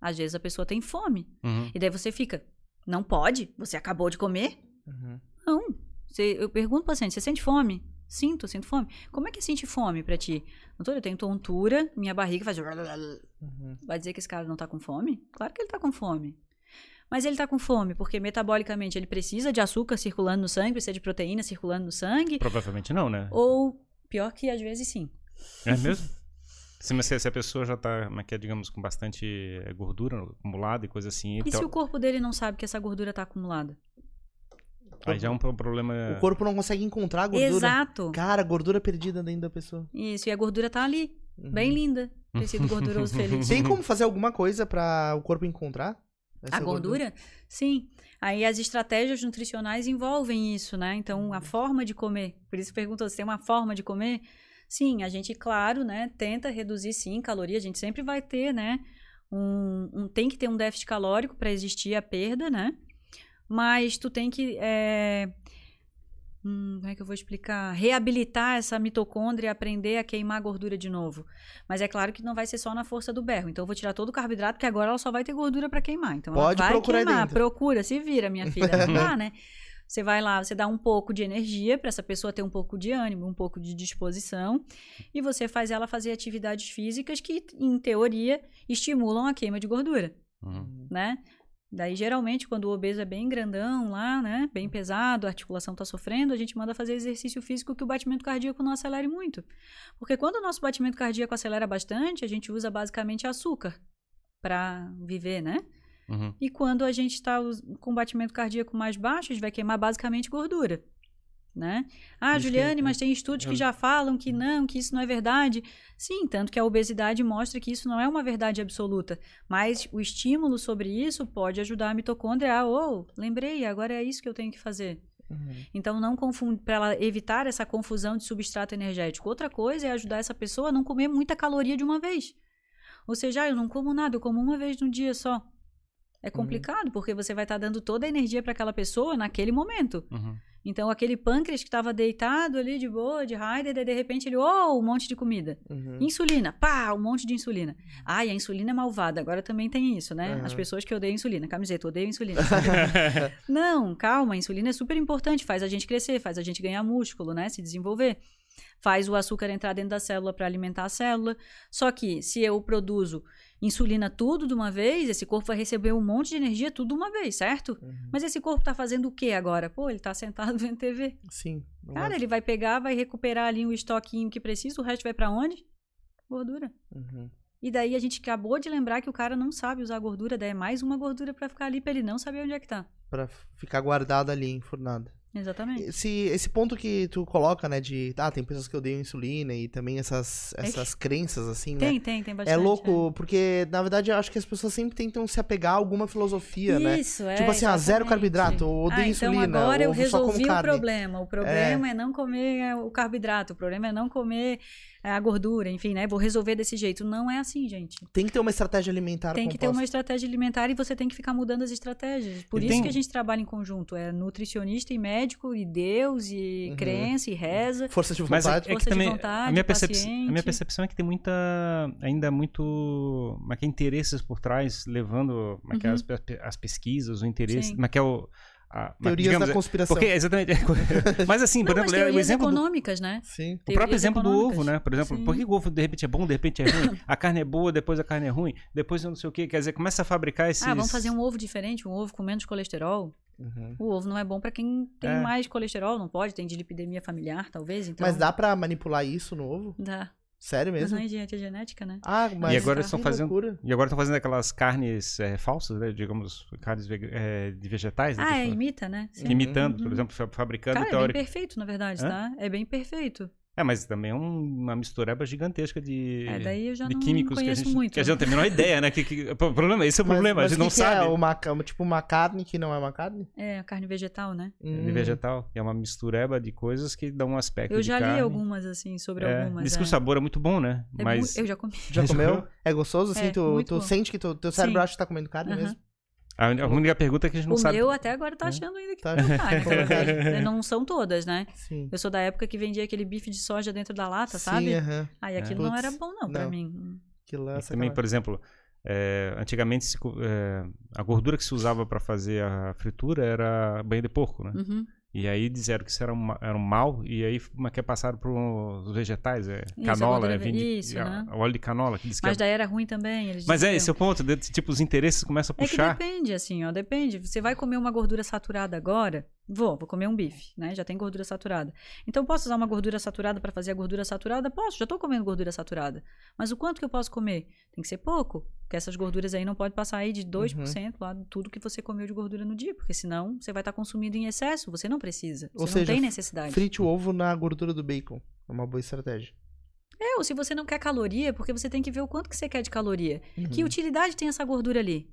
Às vezes a pessoa tem fome Uhum. e daí você fica, não pode? Você acabou de comer? Uhum. Não. Você- eu pergunto pro paciente, você sente fome? Sinto, sinto fome. Como é que é sentir fome pra ti? Doutor, eu tenho tontura, minha barriga faz... Uhum. Vai dizer que esse cara não tá com fome? Claro que ele tá com fome. Mas ele tá com fome porque metabolicamente ele precisa de açúcar circulando no sangue, precisa de proteína circulando no sangue, Provavelmente não, né? ou pior que às vezes sim. É mesmo? Se, mas se, a pessoa já tá, como é que é, digamos, com bastante gordura acumulada e coisa assim, E então, se o corpo dele não sabe que essa gordura tá acumulada? aí já é um pro- problema... O corpo não consegue encontrar a gordura. Exato. Cara, gordura perdida dentro da pessoa. Isso, e a gordura tá ali, Uhum. bem linda. Tecido gorduroso *laughs* feliz. Tem como fazer alguma coisa pra o corpo encontrar? Essa A gordura? Sim. Aí as estratégias nutricionais envolvem isso, né? Então, a forma de comer. Por isso perguntou se tem uma forma de comer. Sim, a gente, claro, né, tenta reduzir sim caloria. A gente sempre vai ter, né? Um, um- tem que ter um déficit calórico para existir a perda, né? Mas tu tem que. é, hum, como é que eu vou explicar? Reabilitar essa mitocôndria e aprender a queimar gordura de novo. Mas é claro que não vai ser só na força do berro. Então eu vou tirar todo o carboidrato, porque agora ela só vai ter gordura para queimar. Então Pode ela vai procurar queimar. dentro. Procura, se vira, minha filha. Não dá, *laughs* né? Você vai lá, você dá um pouco de energia para essa pessoa ter um pouco de ânimo, um pouco de disposição, e você faz ela fazer atividades físicas que, em teoria, estimulam a queima de gordura Uhum. né? Daí, geralmente, quando o obeso é bem grandão lá, né? Bem pesado, a articulação tá sofrendo, a gente manda fazer exercício físico que o batimento cardíaco não acelere muito. Porque quando o nosso batimento cardíaco acelera bastante, a gente usa basicamente açúcar para viver, né? Uhum. E quando a gente está com batimento cardíaco mais baixo, a gente vai queimar basicamente gordura. Né? Ah, Isso que- Juliane, mas tem estudos que eu- já falam que não, que isso não é verdade. Sim, tanto que a obesidade mostra que isso não é uma verdade absoluta. Mas o estímulo sobre isso pode ajudar a mitocôndria a, oh, lembrei, agora é isso que eu tenho que fazer. Uhum. Então, não confunde, para ela evitar essa confusão de substrato energético. Outra coisa é ajudar essa pessoa a não comer muita caloria de uma vez. Ou seja, ah, eu não como nada, eu como uma vez no dia só. É complicado, porque você vai estar dando toda a energia para aquela pessoa naquele momento. Uhum. Então, aquele pâncreas que estava deitado ali de boa, de daí, de repente ele, oh, um monte de comida. Uhum. Insulina, pá, um monte de insulina. Ai, a insulina é malvada. Agora também tem isso, né? As pessoas que odeiam insulina. Camiseta, odeio insulina. *laughs* *laughs* Não, calma, a insulina é super importante, faz a gente crescer, faz a gente ganhar músculo, né? Se desenvolver. Faz o açúcar entrar dentro da célula para alimentar a célula. Só que se eu produzo insulina tudo de uma vez, esse corpo vai receber um monte de energia tudo de uma vez, certo? Uhum. Mas esse corpo tá fazendo o que agora? Pô, ele tá sentado *laughs* vendo TV. Sim. Cara, vai- ele vai pegar, vai recuperar ali o estoquinho que precisa, o resto vai para onde? Gordura. Uhum. E daí a gente acabou de lembrar que o cara não sabe usar gordura, daí é mais uma gordura pra ficar ali pra ele não saber onde é que tá. Pra ficar guardado ali, enfurnado. Exatamente. Esse, esse ponto que tu coloca, né, de... Ah, tem pessoas que odeiam insulina e também essas, essas crenças, assim, né? Tem, tem, tem bastante. É louco, porque, na verdade, eu acho que as pessoas sempre tentam se apegar a alguma filosofia, né? Isso, é. Tipo assim, ah, zero carboidrato, odeio ah, então insulina, agora eu resolvi o carne. problema. O problema é. não comer é, o carboidrato, o problema é não comer é, a gordura, enfim, né? Vou resolver desse jeito. Não é assim, gente. Tem que ter uma estratégia alimentar Tem que ter uma composta. estratégia alimentar e você tem que ficar mudando as estratégias. Por E isso tem- que a gente trabalha em conjunto. É nutricionista e médico, e Deus, e Uhum. crença, e reza. Força de Mas é, vontade. é Força que de também vontade, a, minha percep- a minha percepção é que tem muita ainda muito mas que interesses por trás levando mas que Uhum. as, as pesquisas o interesse Sim. mas que é o a- Teorias digamos, da é- conspiração. Porque, exatamente. *laughs* Mas assim, por Não, mas exemplo, é, o teorias exemplo do, econômicas, né? Sim. o próprio Teorias exemplo do econômicas. ovo, né? Por exemplo, Sim. por que o ovo de repente é bom, de repente é ruim? *laughs* A carne é boa, depois a carne é ruim, depois eu não sei o quê. Quer dizer, começa a fabricar esses. Ah, vamos fazer um ovo diferente, um ovo com menos colesterol. Uhum. O ovo não é bom pra quem tem É. mais colesterol, não pode, tem dilipidemia familiar, talvez. Então... Mas dá pra manipular isso no ovo? Dá. Sério mesmo? Gente, é genética, né? Ah, mas E agora que eles estão fazendo- loucura. E agora estão fazendo aquelas carnes é, falsas, né? Digamos, carnes é, de vegetais. né? Ah, é, imita, né? Sim. Imitando, por Uhum. exemplo, fa- fabricando Cara, é bem teórico. perfeito, na verdade, Hã? tá? É bem perfeito. É, mas também é um- uma mistureba gigantesca de, É, daí eu já de não químicos que a, gente, muito. que a gente não tem a menor ideia, né? Que, que- o problema, esse é o Mas- problema, mas a gente que não que sabe. É uma, tipo uma carne que não é uma carne? É, a carne vegetal, né? de Hum. vegetal. É uma mistureba de coisas que dão um aspecto Eu de já li carne. algumas, assim, sobre É, algumas. diz é. que o sabor é muito bom, né? É mas Eu já comi. Já *laughs* comeu? É gostoso assim? É, tu muito tu bom. sente que tu, teu cérebro Sim. acha que tá comendo carne Aham. mesmo? A, a única pergunta é que a gente não o sabe. meu até agora tá achando ainda que Tá. não é carne. verdade. Não são todas, né? Sim. Eu sou da época que vendia aquele bife de soja dentro da lata, sabe? Sim, aham. Aí aquilo não Putz, era bom, não, pra não. mim. Aquilo lá é também, por exemplo, é, antigamente se é, a gordura que se usava para fazer a fritura era banha de porco, né? Uhum. E aí disseram que isso era um, era um mal, e aí uma que é passado para os vegetais, é Isso, canola, gordura é vende, isso, né? óleo de canola, que diz que Mas é, daí era ruim também. Mas é, esse é o ponto, de- tipo, os interesses começam a É que puxar. depende, assim, ó, depende. Você vai comer uma gordura saturada agora? Vou, vou comer um bife, né? Já tem gordura saturada. Então, posso usar uma gordura saturada para fazer a gordura saturada? Posso, já tô comendo gordura saturada. Mas o quanto que eu posso comer? Tem que ser pouco, porque essas gorduras aí não pode passar aí de 2% Uhum. lá de tudo que você comeu de gordura no dia, porque senão você vai estar consumindo em excesso, você não precisa, você Ou não seja, tem necessidade. Frite o ovo na gordura do bacon. É uma boa estratégia. É, ou se você não quer caloria, porque você tem que ver o quanto que você quer de caloria. Uhum. Que utilidade tem essa gordura ali?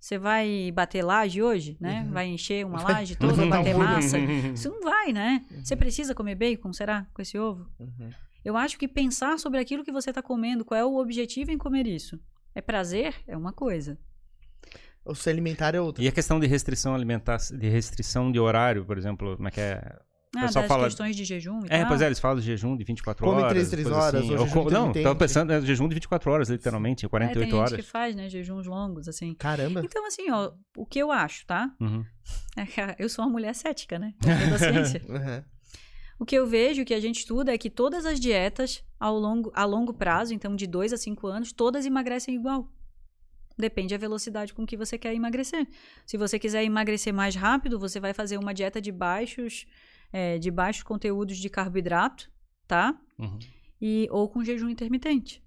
Você vai bater laje hoje, né? Uhum. Vai encher uma *laughs* laje toda, vai *laughs* bater um vulgo. massa. *laughs* Isso não vai, né? Você precisa comer bacon, será? Com esse ovo? Uhum. Eu acho que pensar sobre aquilo que você está comendo, qual é o objetivo em comer isso? É prazer? É uma coisa. O se alimentar é outra. E a questão de restrição alimentar, de restrição de horário, por exemplo, como é que é? Ah, das fala- questões de jejum e É, tal. pois é, eles falam de jejum de 24 Come horas. três, três coisa horas, assim. ou Ou jejum co- Não, tava pensando, é jejum de 24 horas, literalmente, É, 48 tem horas. gente que faz, né, jejuns longos, assim. Caramba. Então, assim, ó, o que eu acho, tá? Uhum. *laughs* Eu sou uma mulher cética, né? Dentro da ciência. Uhum. *laughs* O que eu vejo, que a gente estuda, é que todas as dietas ao longo, a longo prazo, então de 2 a 5 anos, todas emagrecem igual. Depende da velocidade com que você quer emagrecer. Se você quiser emagrecer mais rápido, você vai fazer uma dieta de baixos, é, de baixos conteúdos de carboidrato, tá? Uhum. E, ou com jejum intermitente.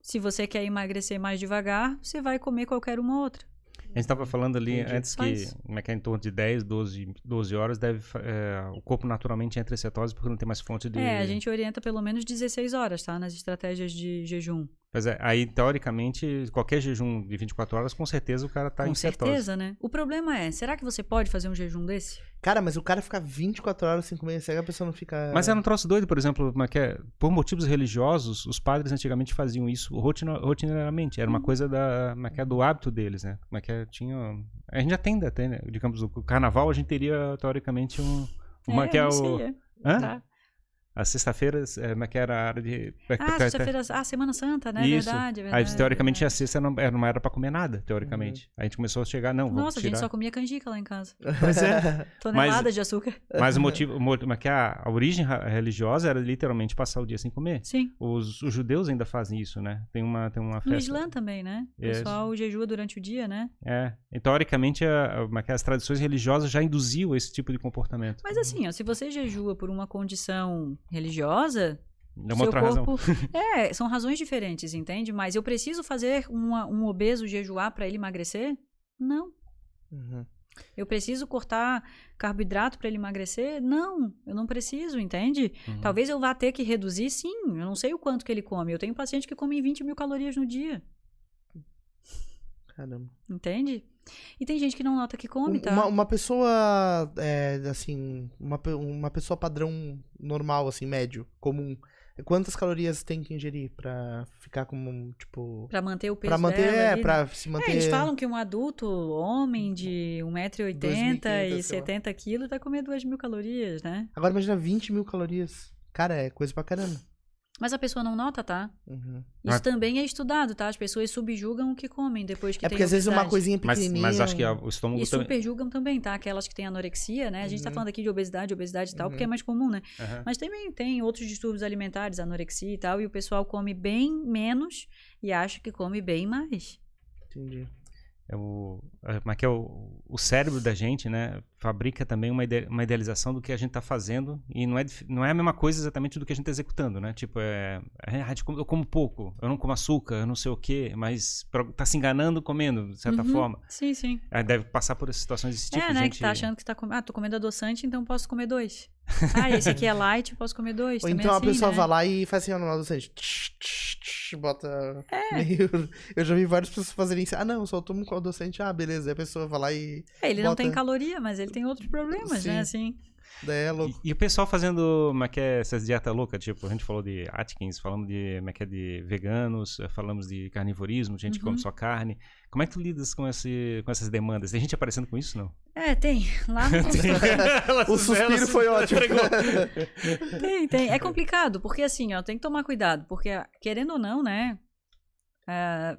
Se você quer emagrecer mais devagar, você vai comer qualquer uma outra. A gente estava falando ali Entendi. antes que, como é que é, em torno de 10, 12, 12 horas, deve, é, o corpo naturalmente entra em cetose porque não tem mais fonte de... É, a gente orienta pelo menos 16 horas, tá? Nas estratégias de jejum. Pois é, aí, teoricamente, qualquer jejum de 24 horas, com certeza o cara tá Com em cetose. certeza, né? O problema é, será que você pode fazer um jejum desse? Cara, mas o cara ficar 24 horas sem comer, será que a pessoa não fica. Mas era um troço doido, por exemplo, como é que é? por motivos religiosos, os padres antigamente faziam isso rotina- rotineiramente. Era uma coisa da, é que é, do hábito deles, né? Como é que é? Tinha, a gente já tem, até, né? digamos, o carnaval a gente teria teoricamente um, uma é, que é o, é. Hã? Tá. As sexta-feiras, é, como é que era a área de. Ah, sexta-feira, ah, Semana Santa, né? Isso. Verdade, é Aí, verdade. teoricamente, a verdade. sexta não era, não era pra comer nada, teoricamente. Aí a gente começou a chegar, não, vamos Nossa, a gente só comia canjica lá em casa. Pois é. *laughs* Toneladas de açúcar. Mas *laughs* o motivo, como é que é? a, a origem religiosa era literalmente passar o dia sem comer. Sim. Os, os judeus ainda fazem isso, né? Tem uma, tem uma No festa. Islã também, né? O pessoal jejua durante o dia, né? É. E, teoricamente, a, a- é é? as tradições religiosas já induziam esse tipo de comportamento. Mas assim, ó, se você jejua por uma condição religiosa, É uma seu outra razão. corpo. *laughs* É, são razões diferentes, entende? Mas eu preciso fazer uma- um obeso jejuar para ele emagrecer? Não. Uhum. Eu preciso cortar carboidrato para ele emagrecer? Não, eu não preciso, entende? Uhum. Talvez eu vá ter que reduzir, sim. Eu não sei o quanto que ele come. Eu tenho paciente que come 20 mil calorias no dia, Caramba. entende? E tem gente que não nota que come, tá? Uma, uma pessoa, é, assim, uma, uma pessoa padrão normal, assim, médio, comum, quantas calorias tem que ingerir pra ficar como, tipo... Pra manter o peso Pra manter, dela é, ali, né? pra se manter... É, eles falam que um adulto, homem de 1,80m 2.500, e sei lá. 70 quilos vai comer 2 mil calorias, né? Agora imagina 20 mil calorias. Cara, é coisa pra caramba. Mas a pessoa não nota, tá? Uhum. Isso Ah. também é estudado, tá? As pessoas subjugam o que comem depois que É tem porque às vezes uma coisinha Mas, pequenininha... mas acho que a- o estômago E também. superjugam também, tá? Aquelas que têm anorexia, né? A gente tá Uhum. falando aqui de obesidade, obesidade e tal, Uhum. porque é mais comum, né? Aham. Mas também tem outros distúrbios alimentares, anorexia e tal, e o pessoal come bem menos e acha que come bem mais. Entendi. É o, é, como é que é o, o cérebro da gente, né? Fabrica também uma, ide- uma idealização do que a gente está fazendo e não é, não é a mesma coisa exatamente do que a gente está executando, né? Tipo, é, é, ah, eu como pouco, eu não como açúcar, eu não sei o quê, mas pro- tá se enganando comendo, de certa Uhum. forma. Sim, sim. Aí deve passar por situações desse tipo. é, né? gente... Que tá achando que tá comendo. Ah, tô comendo adoçante, então posso comer dois. Ah, esse aqui é light, posso comer dois. Ou então a assim, pessoa né? vai lá e faz assim, ó, no tch, tch, Bota É. meio... *laughs* Eu já vi várias pessoas fazerem isso. Ah, não, só tomo com adolescente. Ah, beleza. Aí a pessoa vai lá e... É, ele não tem bota- caloria, mas ele tem outros problemas, Sim. né? Assim. Daí é louco. E, e o pessoal fazendo, como é que é, essas dietas loucas, tipo, a gente falou de Atkins, falamos de, como é que é, de veganos, eh, falamos de carnivorismo, gente que come Uhum. só carne. Como é que tu lidas com, esse, com essas demandas? Tem gente aparecendo com isso, não? É, tem. Lá *laughs* no O suspiro foi ótimo. *laughs* Tem, tem. É complicado, porque assim, ó, tem que tomar cuidado, porque querendo ou não, né? é,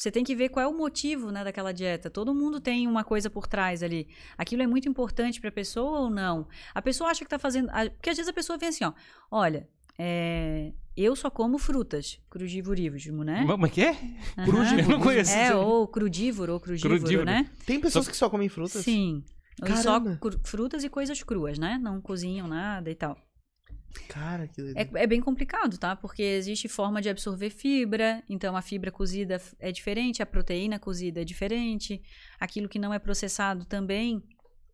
você tem que ver qual é o motivo, né, daquela dieta. Todo mundo tem uma coisa por trás ali. Aquilo é muito importante pra pessoa ou não? A pessoa acha que tá fazendo. a- Porque às vezes a pessoa vem assim, ó. Olha, é, eu só como frutas, crudívorismo, né? Como é que é? Aham. Eu não conheço. É, isso. ou crudívoro, ou crudívoro, Crudívoro. né? Tem pessoas que só comem frutas? Sim. Só Caramba. cru- frutas e coisas cruas, né? Não cozinham nada e tal. Cara, que. É, é bem complicado, tá? Porque existe forma de absorver fibra, então a fibra cozida é diferente, a proteína cozida é diferente, aquilo que não é processado também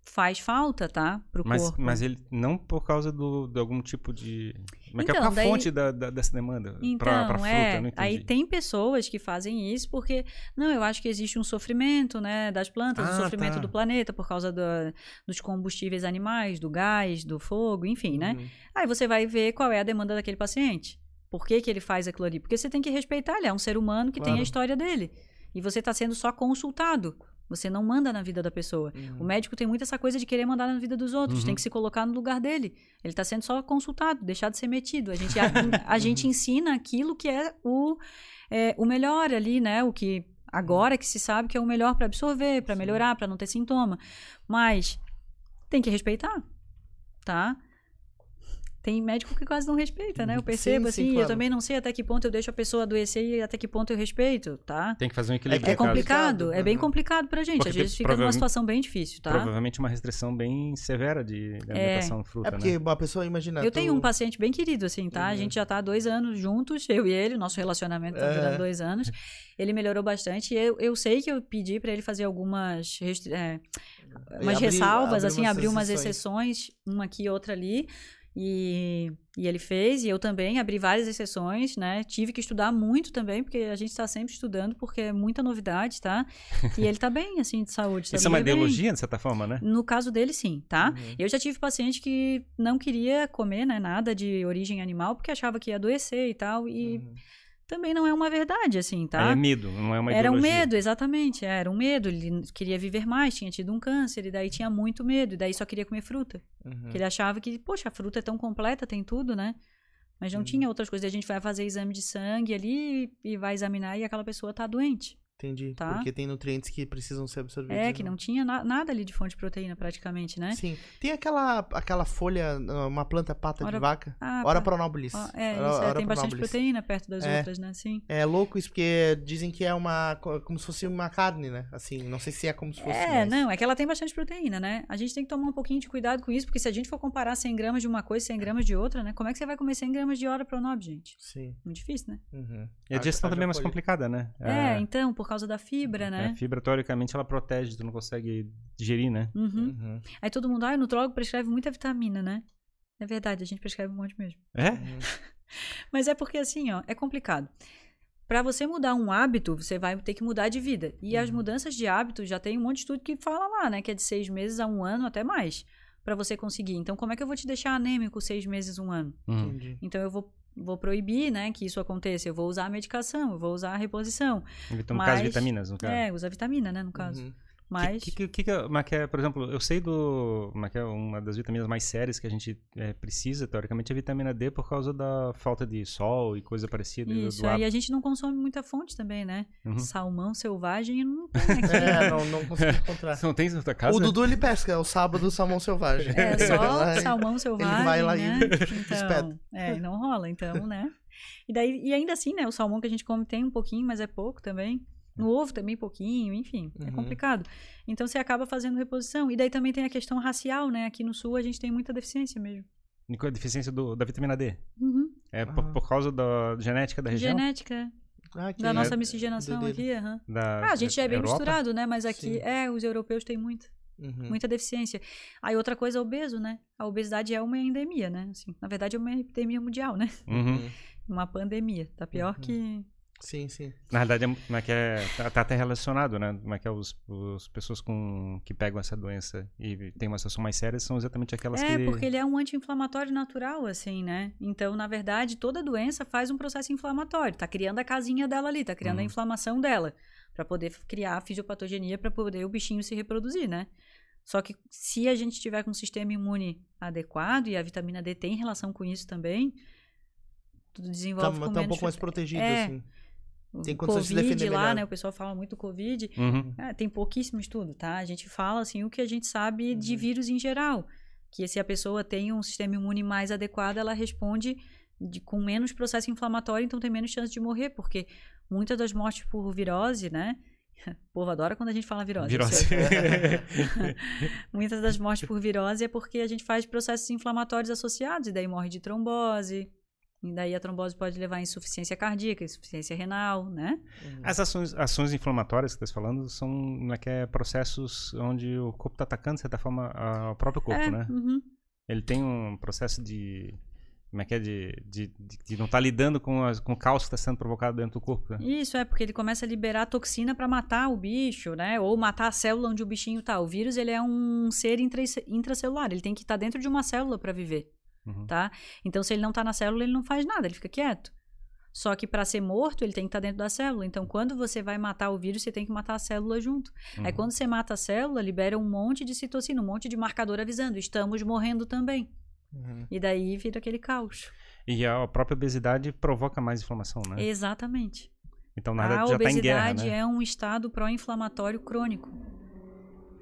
faz falta, tá? Pro Mas, corpo. mas ele não por causa do, de algum tipo de. Como é que é Então, a daí- fonte da, da- dessa demanda? Então, pra, pra fruta, é, eu não entendi. aí tem pessoas que fazem isso porque, não, eu acho que existe um sofrimento, né, das plantas, um Ah, sofrimento tá. do planeta por causa do- dos combustíveis animais, do gás, do fogo, enfim, né? Uhum. Aí você vai ver qual é a demanda daquele paciente. Por que, que ele faz aquilo ali? Porque você tem que respeitar, ele é um ser humano que tem Claro. a história dele. E você está sendo só consultado. Você não manda na vida da pessoa. Uhum. O médico tem muito essa coisa de querer mandar na vida dos outros, Uhum. tem que se colocar no lugar dele. Ele está sendo só consultado, deixar de ser metido. A gente, *laughs* a, a gente ensina aquilo que é o, é, o melhor ali, né? O que agora que se sabe que é o melhor para absorver, para melhorar, para não ter sintoma. Mas tem que respeitar, tá? Tem médico que quase não respeita, né? Eu percebo Sim, sim, assim, eu claro. também não sei até que ponto eu deixo a pessoa adoecer e até que ponto eu respeito, tá? Tem que fazer um É equilíbrio. É no caso. complicado, é bem uhum. complicado pra gente. Porque Às vezes fica numa situação bem difícil, tá? Provavelmente uma restrição bem severa de, de alimentação fruta, É porque né? a pessoa imagina. Eu tu- tenho um paciente bem querido, assim, tá? A Uhum. gente já tá há dois anos juntos, eu e ele, nosso relacionamento tá É. durando dois anos. Ele melhorou bastante. e Eu, eu sei que eu pedi pra ele fazer algumas restri- é, umas abrir- ressalvas, abrir assim, umas abrir umas exceções. exceções, uma aqui e outra ali. E, e ele fez, e eu também abri várias exceções, né? Tive que estudar muito também, porque a gente está sempre estudando, porque é muita novidade, tá? E ele tá bem, assim, de saúde. *laughs* Isso é uma sabia? Bem. ideologia, de certa forma, né? No caso dele, sim, tá? Uhum. Eu já tive paciente que não queria comer, né, nada de origem animal, porque achava que ia adoecer e tal, e Uhum. Também não é uma verdade, assim, tá? é medo, não é uma Era um ideologia. medo, exatamente, era um medo, ele queria viver mais, tinha tido um câncer, e daí tinha muito medo, e daí só queria comer fruta. Uhum. Porque ele achava que, poxa, a fruta é tão completa, tem tudo, né? Mas não Uhum. tinha outras coisas, a gente vai fazer exame de sangue ali e vai examinar e aquela pessoa tá doente. Entendi. Tá. Porque tem nutrientes que precisam ser absorvidos. É, que né? não tinha na- nada ali de fonte de proteína, praticamente, né? Sim. Tem aquela, aquela folha, uma planta pata de Ora- vaca. Ah, Ora pá. pronobilis. Ó, É, Ora- isso, é, ora tem bastante proteína perto das É. outras, né? Sim. É louco isso, porque dizem que é uma. co- como se fosse uma carne, né? Assim, não sei se é como se fosse. É, mas- não, é que ela tem bastante proteína, né? A gente tem que tomar um pouquinho de cuidado com isso, porque se a gente for comparar 100 gramas de uma coisa e 100 gramas de outra, né? Como é que você vai comer 100 gramas de ora pronob, gente? Sim. Muito difícil, né? Uhum. E a digestão Haja também é mais folha. complicada, né? É, então, por causa da fibra, né? A fibra, teoricamente, ela protege, tu não consegue digerir, né? Uhum. Uhum. Aí todo mundo, ah, o nutrólogo prescreve muita vitamina, né? É verdade, a gente prescreve um monte mesmo. É? Uhum. *laughs* Mas é porque assim, ó, é complicado. Pra você mudar um hábito, você vai ter que mudar de vida. E as Uhum. mudanças de hábito já tem um monte de estudo que fala lá, né? Que é de seis meses a um ano, até mais, Pra você conseguir. Então, como é que eu vou te deixar anêmico seis meses, um ano? Hum. Entendi. Então, eu vou, vou proibir, né, que isso aconteça. Eu vou usar a medicação, eu vou usar a reposição. No Mas- caso, vitaminas, no caso. É, usa vitamina, né, no caso. Uhum. Mas. Que, que, que, que, mas é, por exemplo, eu sei do. Mas é uma das vitaminas mais sérias que a gente é, precisa, teoricamente, é a vitamina D por causa da falta de sol e coisa parecida. Isso, do aí a gente não consome muita fonte também, né? Uhum. Salmão selvagem não tem *laughs* aqui. É, não, não consegui encontrar. Você não tem na tua casa? O Dudu ele pesca, é o sábado salmão selvagem. É, só salmão selvagem, vai lá né? e Então, espeta. é, não rola, então, né? E, daí, e ainda assim, né? O salmão que a gente come tem um pouquinho, mas é pouco também. No ovo também pouquinho, enfim, é Uhum. complicado. Então você acaba fazendo reposição. E daí também tem a questão racial, né? Aqui no sul a gente tem muita deficiência mesmo. E qual é a deficiência do, da vitamina D? Uhum. É por, Ah. por causa da genética da região? Genética Ah, que da nossa é- miscigenação aqui, aham. Da, Ah, a gente já é bem Europa? misturado, né? Mas aqui, Sim. é, os europeus têm muito, Uhum. muita deficiência. Aí outra coisa é obeso, né? A obesidade é uma endemia, né? Assim, na verdade é uma epidemia mundial, né? Uhum. Uma pandemia. Tá pior Uhum. que... Sim, sim. Na verdade, é, como é que é, tá, tá até relacionado, né? Como é que é os, os pessoas com, que pegam essa doença e tem uma situação mais séria são exatamente aquelas É, que... porque ele é um anti-inflamatório natural, assim, né? Então, na verdade, toda doença faz um processo inflamatório. Tá criando a casinha dela ali, tá criando a Uhum. inflamação dela. Pra poder criar a fisiopatogenia, pra poder o bichinho se reproduzir, né? Só que se a gente tiver com um sistema imune adequado, e a vitamina D tem relação com isso também, tudo Tá, desenvolve com tá um menos... pouco mais protegido, É. assim. Tem condição de se Covid lá, melhor. né? O pessoal fala muito Covid. Uhum. É, tem pouquíssimo estudo, tá? A gente fala assim o que a gente sabe de Uhum. vírus em geral. Que se a pessoa tem um sistema imune mais adequado, ela responde de- com menos processo inflamatório, então tem menos chance de morrer, porque muitas das mortes por virose, né? *laughs* O povo adora quando a gente fala virose. Virose. sei. *laughs* *laughs* Muitas das mortes por virose é porque a gente faz processos inflamatórios associados, e daí morre de trombose. E daí a trombose pode levar a insuficiência cardíaca, insuficiência renal, né? Uhum. As ações, ações inflamatórias que você está falando são como é que é, processos onde o corpo está atacando, de certa forma, a- o próprio corpo, é, né? uhum. Ele tem um processo de... Como é que é? De, de, de- de não estar lidando com, as, com o caos que está sendo provocado dentro do corpo, né? Isso é porque ele começa a liberar toxina para matar o bicho, né? Ou matar a célula onde o bichinho tá. O vírus ele é um ser intra intracelular, ele tem que estar dentro de uma célula para viver, Uhum. tá? Então se ele não tá na célula, ele não faz nada, ele fica quieto. Só que para ser morto, ele tem que estar dentro da célula. Então quando você vai matar o vírus, você tem que matar a célula junto. Aí Uhum. quando você mata a célula, libera um monte de citocina, um monte de marcador avisando, estamos morrendo também. Uhum. E daí vira aquele caos. E a própria obesidade provoca mais inflamação, né? Exatamente. Então, na a verdade, já está em guerra, obesidade né? é um estado pró-inflamatório crônico.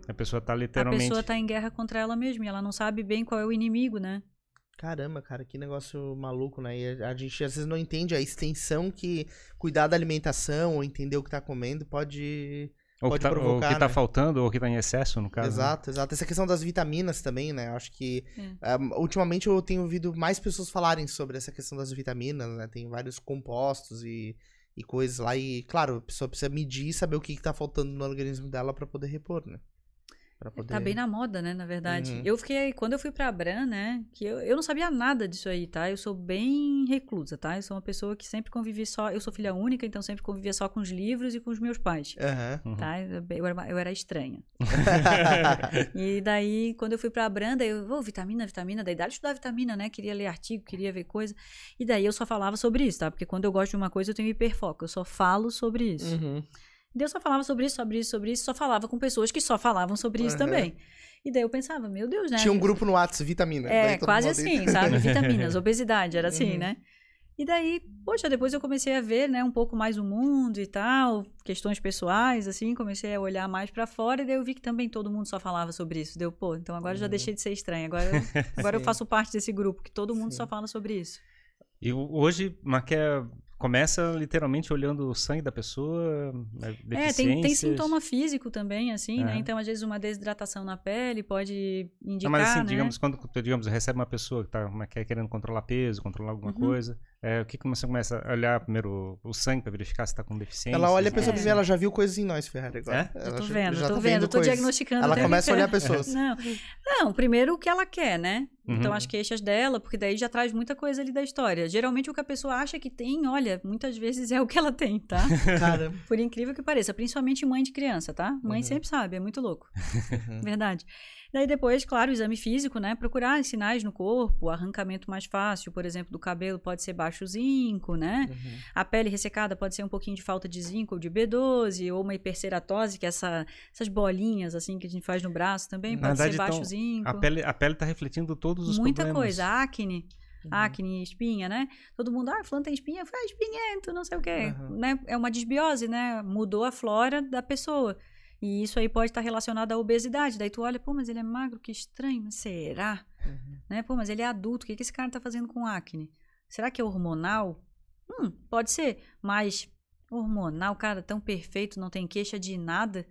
A pessoa está A literalmente... pessoa tá em guerra contra ela mesma e ela não sabe bem qual é o inimigo, né? Caramba, cara, que negócio maluco, né? E a gente às vezes não entende a extensão que cuidar da alimentação ou entender o que tá comendo pode. Ou pode que tá, ou provocar, que tá né? faltando, ou que tá em excesso, no caso. né? Exato, exato. Essa questão das vitaminas também, né? Eu acho que. É. um, ultimamente eu tenho ouvido mais pessoas falarem sobre essa questão das vitaminas, né? Tem vários compostos e, e coisas lá. E, claro, a pessoa precisa medir e saber o que, que tá faltando no organismo dela pra poder repor, né? Pra poder... Tá bem na moda, né, na verdade. Uhum. Eu fiquei, quando eu fui pra Abram, né, que eu, eu não sabia nada disso aí, tá? Eu sou bem reclusa, tá? Eu sou uma pessoa que sempre convivi só, eu sou filha única, então sempre convivia só com os livros e com os meus pais. Uhum. Tá? Eu, era, eu era estranha. *laughs* E daí, quando eu fui pra Branda, eu, ô, vitamina, vitamina, daí dá de estudar vitamina, né? Queria ler artigo, queria ver coisa. E daí eu só falava sobre isso, tá? Porque quando eu gosto de uma coisa, eu tenho hiperfoco, eu só falo sobre isso. Uhum. Eu só falava sobre isso, sobre isso, sobre isso, só falava com pessoas que só falavam sobre isso Aham. também. E daí eu pensava, meu Deus, né? Tinha um grupo no WhatsApp, vitamina. É, quase assim, sabe? *laughs* Vitaminas, obesidade, era assim, Uhum. né? E daí, poxa, depois eu comecei a ver, né, um pouco mais o mundo e tal, questões pessoais, assim, comecei a olhar mais pra fora e daí eu vi que também todo mundo só falava sobre isso. Deu, pô, então agora eu já Uhum. deixei de ser estranha, agora, eu- *laughs* agora eu faço parte desse grupo que todo mundo Sim. só fala sobre isso. E hoje, Maquia começa literalmente olhando o sangue da pessoa, né, É, tem, tem sintoma físico também, assim, né? É. Então, às vezes, uma desidratação na pele pode indicar, Não, mas assim, né? digamos, quando digamos, recebe uma pessoa que tá como é que é, querendo controlar peso, controlar alguma Uhum. coisa, é, o que que você começa a olhar primeiro o, sangue para verificar se tá com deficiência? Ela olha a pessoa É. e diz, ela já viu coisas em nós, Ferrari, agora. É? Ela Eu tô já- vendo, já tô tá vendo, tô diagnosticando. Ela começa a olhar pessoas. Não, não, primeiro o que ela quer, né? Então Uhum. as queixas dela, porque daí já traz muita coisa ali da história. Geralmente o que a pessoa acha que tem, olha, muitas vezes é o que ela tem, tá? *laughs* Caramba. Por incrível que pareça, principalmente mãe de criança, tá? Mãe Uhum. sempre sabe, é muito louco. *laughs* Uhum. Verdade. Daí depois, claro, o exame físico, né? Procurar sinais no corpo, arrancamento mais fácil, por exemplo, do cabelo pode ser baixo zinco, né? Uhum. A pele ressecada pode ser um pouquinho de falta de zinco ou de B12, ou uma hiperceratose, que é essa, essas bolinhas assim que a gente faz no braço também, Na pode verdade, ser baixo então, zinco. A pele, a pele tá refletindo todos os Muita problemas. coisa, acne, Uhum. acne, espinha, né? Todo mundo, ah, fulano tem espinha, faz espinhento, não sei o quê, Uhum. né? É uma desbiose, né? Mudou a flora da pessoa. E isso aí pode estar relacionado à obesidade. Daí tu olha, pô, mas ele é magro, que estranho, mas será? Uhum. Né? Pô, mas ele é adulto, o que, que esse cara tá fazendo com acne? Será que é hormonal? Hum, pode ser, mas hormonal, cara, tão perfeito, não tem queixa de nada.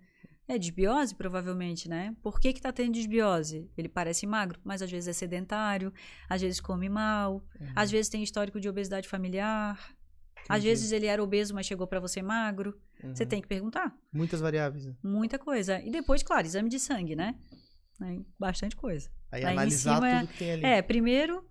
É desbiose, provavelmente, né? Por que que tá tendo desbiose? Ele parece magro, mas às vezes é sedentário, às vezes come mal, Uhum. às vezes tem histórico de obesidade familiar, às vezes ele era obeso, mas chegou pra você magro. Você Uhum. tem que perguntar. Muitas variáveis. né? Muita coisa. E depois, claro, exame de sangue, né? Bastante coisa. Aí Aí em analisar cima é- tudo que tem ali. É, primeiro,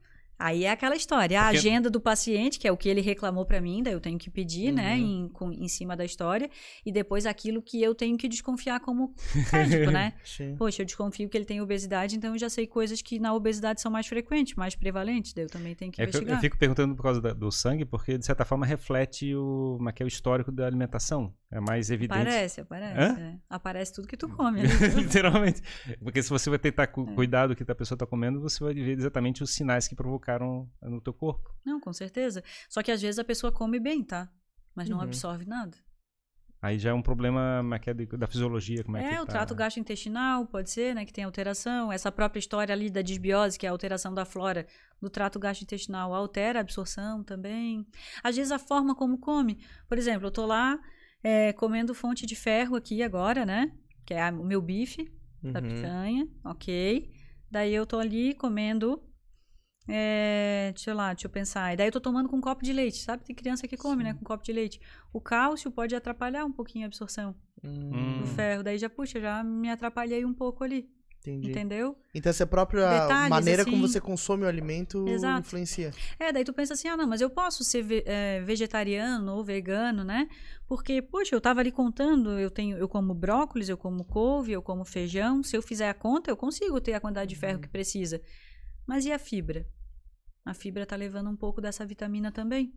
aí é aquela história. A Porque- agenda do paciente, que é o que ele reclamou pra mim, daí eu tenho que pedir, né, Uhum. em, com- em cima da história. E depois aquilo que eu tenho que desconfiar como médico, né? *laughs* Sim. Poxa, eu desconfio que ele tem obesidade, então eu já sei coisas que na obesidade são mais frequentes, mais prevalentes. Daí eu também tenho que É que eu, investigar. eu fico perguntando por causa da- do sangue, porque de certa forma reflete o, como é que é o histórico da alimentação. É mais evidente. Aparece, aparece. É. Aparece tudo que tu *laughs* come. né? *laughs* Literalmente. Porque se você vai tentar cu- É. cuidar do que a pessoa está comendo, você vai ver exatamente os sinais que provocaram no teu corpo. Não, com certeza. Só que às vezes a pessoa come bem, tá? Mas não Uhum. absorve nada. Aí já é um problema é é da fisiologia, como é, É, que o tá. trato gastrointestinal, pode ser, né, que tem alteração. Essa própria história ali da desbiose, que é a alteração da flora do trato gastrointestinal, altera a absorção também. Às vezes a forma como come. Por exemplo, eu tô lá é, comendo fonte de ferro aqui agora, né? Que é o meu bife da Uhum. picanha, ok. Daí eu tô ali comendo. É, deixa eu lá, deixa eu pensar. E daí eu tô tomando com um copo de leite, sabe? Tem criança que come, né? Com copo de leite. O cálcio pode atrapalhar um pouquinho a absorção Hum, do ferro. Daí já, puxa, já me atrapalhei um pouco ali. Entendi. Entendeu? Então essa própria Detalhes, maneira como assim. você consome o alimento Exato. influencia. É, daí tu pensa assim, ah, não, mas eu posso ser ve- é, vegetariano ou vegano, né? Porque, poxa, eu tava ali contando, eu tenho, eu como brócolis, eu como couve, eu como feijão. Se eu fizer a conta, eu consigo ter a quantidade de ferro que precisa. Mas e a fibra? A fibra tá levando um pouco dessa vitamina também.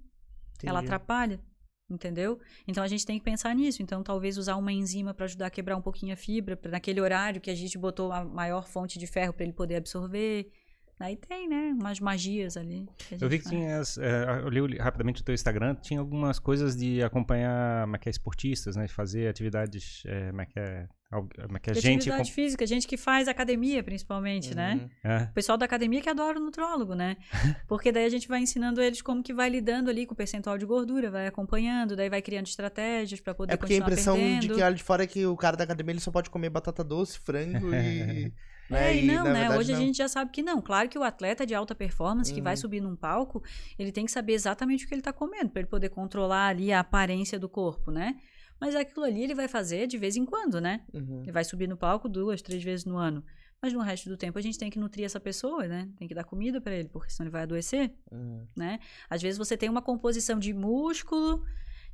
Ela Entendi. atrapalha, entendeu? Então a gente tem que pensar nisso. Então talvez usar uma enzima para ajudar a quebrar um pouquinho a fibra, pra, naquele horário que a gente botou a maior fonte de ferro para ele poder absorver. Aí tem, né, umas magias ali. que Eu vi que faz. tinha. as- é, eu li rapidamente o teu Instagram, tinha algumas coisas de acompanhar como é que é, esportistas, né? De fazer atividades. É, como é que é. Como é que é gente. atividade com- física, gente que faz academia, principalmente, né? Uhum. É. O pessoal da academia que adora o nutrólogo, né? *laughs* Porque daí a gente vai ensinando eles como que vai lidando ali com o percentual de gordura, vai acompanhando, daí vai criando estratégias para poder É porque a impressão perdendo. de que olha de fora é que o cara da academia ele só pode comer batata doce, frango *laughs* e. né, É, e não, na né? verdade, Hoje não. a gente já sabe que não. Claro que o atleta de alta performance que vai Uhum. subir num palco, ele tem que saber exatamente o que ele tá comendo, para ele poder controlar ali a aparência do corpo, né? Mas aquilo ali ele vai fazer de vez em quando, né? Uhum. Ele vai subir no palco duas, três vezes no ano. Mas no resto do tempo a gente tem que nutrir essa pessoa, né? Tem que dar comida para ele, porque senão ele vai adoecer, Uhum. né? Às vezes você tem uma composição de músculo,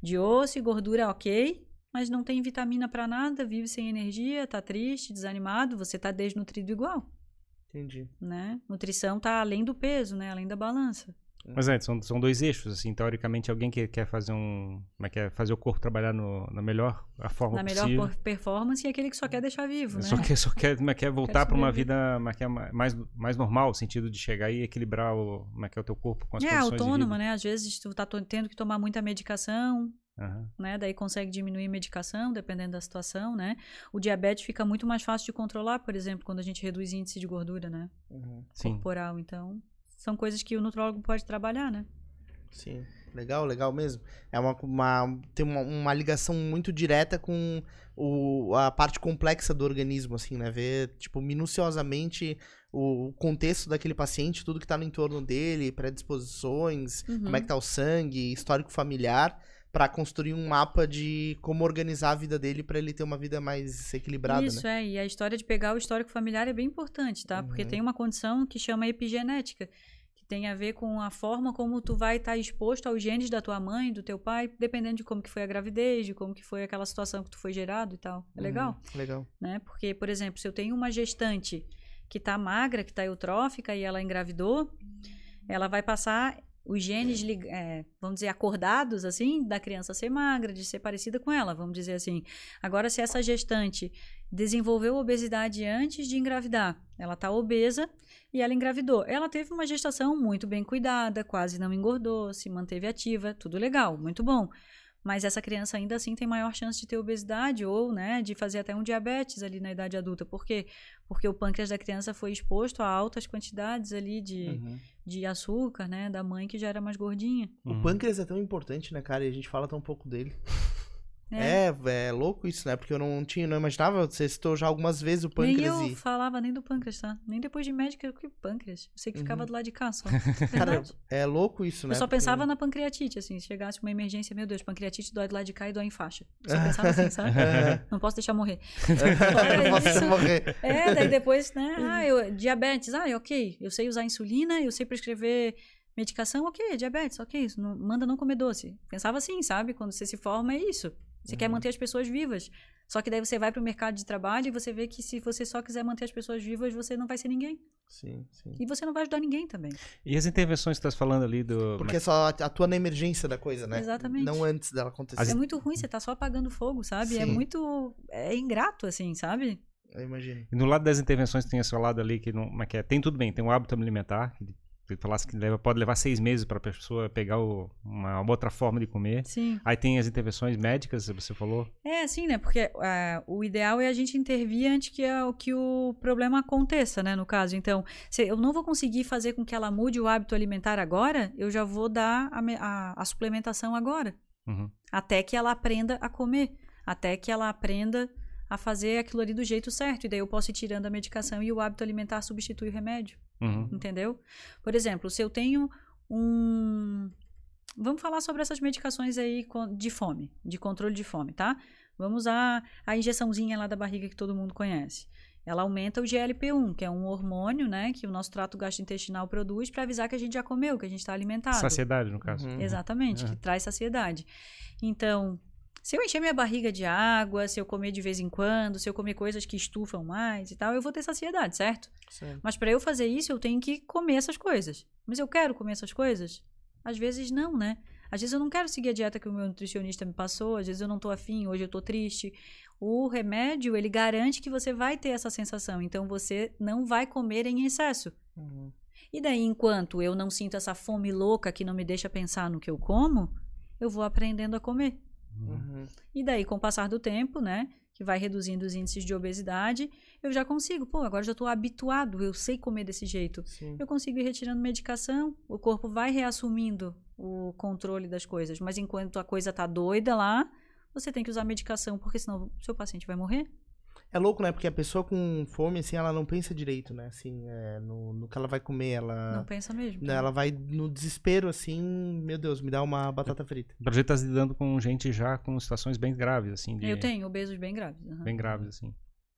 de osso e gordura ok, mas não tem vitamina para nada, vive sem energia, tá triste, desanimado, você tá desnutrido igual Entendi. né? Nutrição tá além do peso, né? Além da balança. Mas é, são, são dois eixos, assim, teoricamente, alguém que quer fazer um. Como é que é? Fazer o corpo trabalhar no, na melhor a forma Na melhor possível. por- performance e aquele que só quer deixar vivo, né? Só quer, só quer, como é que é, voltar para uma vida como é que é, mais, mais normal, no sentido de chegar e equilibrar o, como é que é o teu corpo com as É, condições de autônoma, vida. né? Às vezes tu tá tendo que tomar muita medicação, Aham. né? Daí consegue diminuir a medicação, dependendo da situação, né? O diabetes fica muito mais fácil de controlar, por exemplo, quando a gente reduz índice de gordura, né? Uhum. Sim. Corporal. Então, são coisas que o nutrólogo pode trabalhar, né? Sim. Legal, legal mesmo. É uma, uma- tem uma, uma ligação muito direta com o, a parte complexa do organismo, assim, né? Ver, tipo, minuciosamente o, o contexto daquele paciente, tudo que tá no entorno dele, predisposições, Uhum. como é que tá o sangue, histórico familiar, pra construir um mapa de como organizar a vida dele pra ele ter uma vida mais equilibrada, Isso, né? é. E a história de pegar o histórico familiar é bem importante, tá? Porque Uhum. tem uma condição que chama epigenética, que tem a ver com a forma como tu vai estar exposto aos genes da tua mãe, do teu pai, dependendo de como que foi a gravidez, de como que foi aquela situação que tu foi gerado e tal. É legal, Uhum, legal. né? Porque, por exemplo, se eu tenho uma gestante que tá magra, que tá eutrófica e ela engravidou, ela vai passar os genes, é, vamos dizer, acordados, assim, da criança ser magra, de ser parecida com ela, vamos dizer assim. Agora, se essa gestante desenvolveu obesidade antes de engravidar, ela tá obesa e ela engravidou. Ela teve uma gestação muito bem cuidada, quase não engordou, se manteve ativa, tudo legal, muito bom. Mas essa criança ainda assim tem maior chance de ter obesidade ou, né, de fazer até um diabetes ali na idade adulta. Por quê? Porque o pâncreas da criança foi exposto a altas quantidades ali de, Uhum. de açúcar, né, da mãe que já era mais gordinha. O Uhum. pâncreas é tão importante, né, cara? E a gente fala tão pouco dele. É, é, louco isso, né? Porque eu não tinha, não imaginava. Você citou já algumas vezes o Nem pâncreas eu e. falava nem do pâncreas, tá? Nem depois de médica, que pâncreas. Eu sei que ficava Uhum. do lado de cá só. *laughs* Cara, é louco isso, né? eu só Porque- pensava na pancreatite, assim. Se chegasse uma emergência, meu Deus, pancreatite dói do lado de cá e dói em faixa. Eu só pensava assim, sabe? *laughs* É. Não posso deixar morrer. *laughs* eu posso isso. morrer. É, daí depois, né? Ah, eu, diabetes, ah, ok. Eu sei usar insulina, eu sei prescrever medicação, ok. Diabetes, ok. Isso não- manda não comer doce. Pensava assim, sabe? Quando você se forma, é isso. Você quer manter as pessoas vivas. Só que daí você vai pro mercado de trabalho e você vê que se você só quiser manter as pessoas vivas, você não vai ser ninguém. Sim, sim. E você não vai ajudar ninguém também. E as intervenções que tu estás falando ali do. Porque só atua na emergência da coisa, né? Exatamente. Não antes dela acontecer. É muito ruim, você tá só apagando fogo, sabe? É Sim. muito. É ingrato, assim, sabe? Eu imagino. E no lado das intervenções tem esse lado ali que não. Como é que é? Tem tudo bem, tem o hábito alimentar, que tu falasse que leva, pode levar seis meses para a pessoa pegar o- uma outra forma de comer. Sim. Aí tem as intervenções médicas, você falou. É, assim, né? Porque ah, o ideal é a gente intervir antes que, a- que o problema aconteça, né? No caso. Então, se eu não vou conseguir fazer com que ela mude o hábito alimentar agora, eu já vou dar a, a- a suplementação agora. Uhum. Até que ela aprenda a comer. Até que ela aprenda a fazer aquilo ali do jeito certo. E daí eu posso ir tirando a medicação e o hábito alimentar substitui o remédio. Uhum. Entendeu? Por exemplo, se eu tenho um. Vamos falar sobre essas medicações aí de fome, de controle de fome, tá? Vamos a a injeçãozinha lá da barriga que todo mundo conhece. Ela aumenta o GLP-1, que é um hormônio, né, que o nosso trato gastrointestinal produz para avisar que a gente já comeu, que a gente está alimentado. Saciedade, no caso. Uhum. Exatamente, que Uhum. traz saciedade. Então, se eu encher minha barriga de água, se eu comer de vez em quando, se eu comer coisas que estufam mais e tal, eu vou ter saciedade, certo? Certo. Mas para eu fazer isso, eu tenho que comer essas coisas. Mas eu quero comer essas coisas? Às vezes não, né? Às vezes eu não quero seguir a dieta que o meu nutricionista me passou, às vezes eu não tô afim, hoje eu tô triste. O remédio, ele garante que você vai ter essa sensação, então você não vai comer em excesso. Uhum. E daí, enquanto eu não sinto essa fome louca que não me deixa pensar no que eu como, eu vou aprendendo a comer. Uhum. E daí, com o passar do tempo, né, que vai reduzindo os índices de obesidade, eu já consigo, pô, agora já estou habituado, eu sei comer desse jeito. Sim. Eu consigo ir retirando medicação, o corpo vai reassumindo o controle das coisas, mas enquanto a coisa tá doida lá, você tem que usar medicação, porque senão o seu paciente vai morrer. É louco, né? Porque a pessoa com fome, assim, ela não pensa direito, né? Assim, é, no, no que ela vai comer, ela. Não pensa mesmo. né, Ela vai no desespero, assim, meu Deus, me dá uma batata frita. O projeto tá lidando com gente já com situações bem graves, assim. De, Eu tenho obesos bem graves. aham. Bem graves, assim.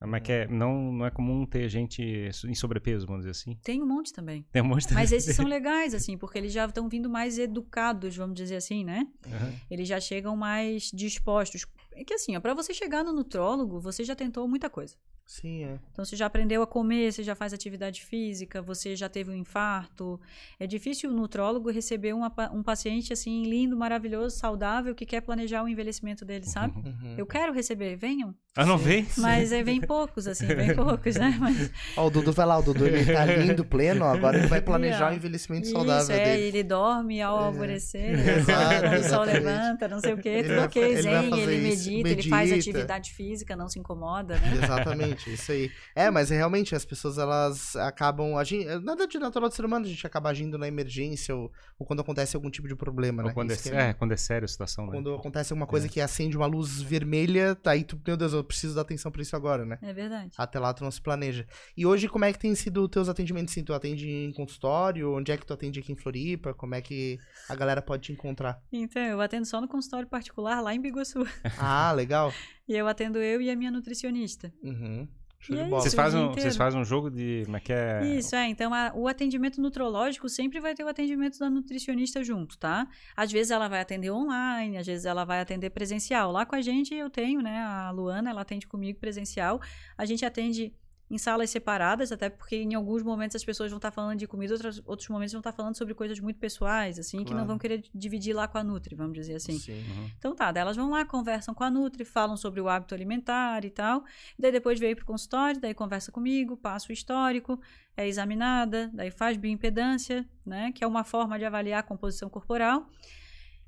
Mas que é, não, não é comum ter gente em sobrepeso, vamos dizer assim. Tem um monte também. Tem um monte de Mas esses são *laughs* legais, assim, porque eles já estão vindo mais educados, vamos dizer assim, né? Aham. Eles já chegam mais dispostos. É que assim, ó, pra você chegar no nutrólogo, você já tentou muita coisa. Sim, é. Então, você já aprendeu a comer, você já faz atividade física, você já teve um infarto. É difícil o nutrólogo receber uma um paciente assim, lindo, maravilhoso, saudável, que quer planejar o envelhecimento dele, sabe? Uhum. Eu quero receber, venham. Ah, não vem? Mas é, vem *laughs* poucos, assim, vem poucos, né? Mas, *laughs* Ó, o Dudu vai lá, o Dudu ele tá lindo, pleno, agora ele vai planejar o envelhecimento isso, saudável é, dele. ele dorme ao É. alvorecer, né? *laughs* Exato, o sol levanta, não sei o quê, Ele tudo vai ok, ele zen, ele isso, medita, ele faz medita. atividade física, não se incomoda, né? Exatamente, isso aí. É, mas é, realmente as pessoas elas acabam agindo. Nada de natural do ser humano, a gente acaba agindo na emergência ou, ou quando acontece algum tipo de problema, né? Quando, é, é, quando é sério a situação, né? Quando acontece alguma coisa que acende uma luz vermelha, tá aí tu, meu Deus, eu preciso dar atenção pra isso agora, né? É verdade. Até lá tu não se planeja. E hoje, como é que tem sido os teus atendimentos? Sim, tu atende em consultório? Onde é que tu atende aqui em Floripa? Como é que a galera pode te encontrar? Então, eu atendo só no consultório particular lá em Biguaçu. Ah, legal. E eu atendo eu e a minha nutricionista. Uhum. Show de é bola. Vocês fazem, um- vocês fazem um jogo de. Como é que é? Isso, é. Então, a- o atendimento nutrológico sempre vai ter o atendimento da nutricionista junto, tá? Às vezes ela vai atender online, às vezes ela vai atender presencial. Lá com a gente eu tenho, né? A Luana, ela atende comigo presencial. A gente atende em salas separadas, até porque em alguns momentos as pessoas vão estar falando de comida, outros, outros momentos vão estar falando sobre coisas muito pessoais, assim, que não Claro. vão querer dividir lá com a Nutri, vamos dizer assim. Sim. Uhum. Então tá, daí elas vão lá, conversam com a Nutri, falam sobre o hábito alimentar e tal. Daí depois veio pro consultório, daí conversa comigo, passa o histórico, é examinada, daí faz bioimpedância, né? Que é uma forma de avaliar a composição corporal.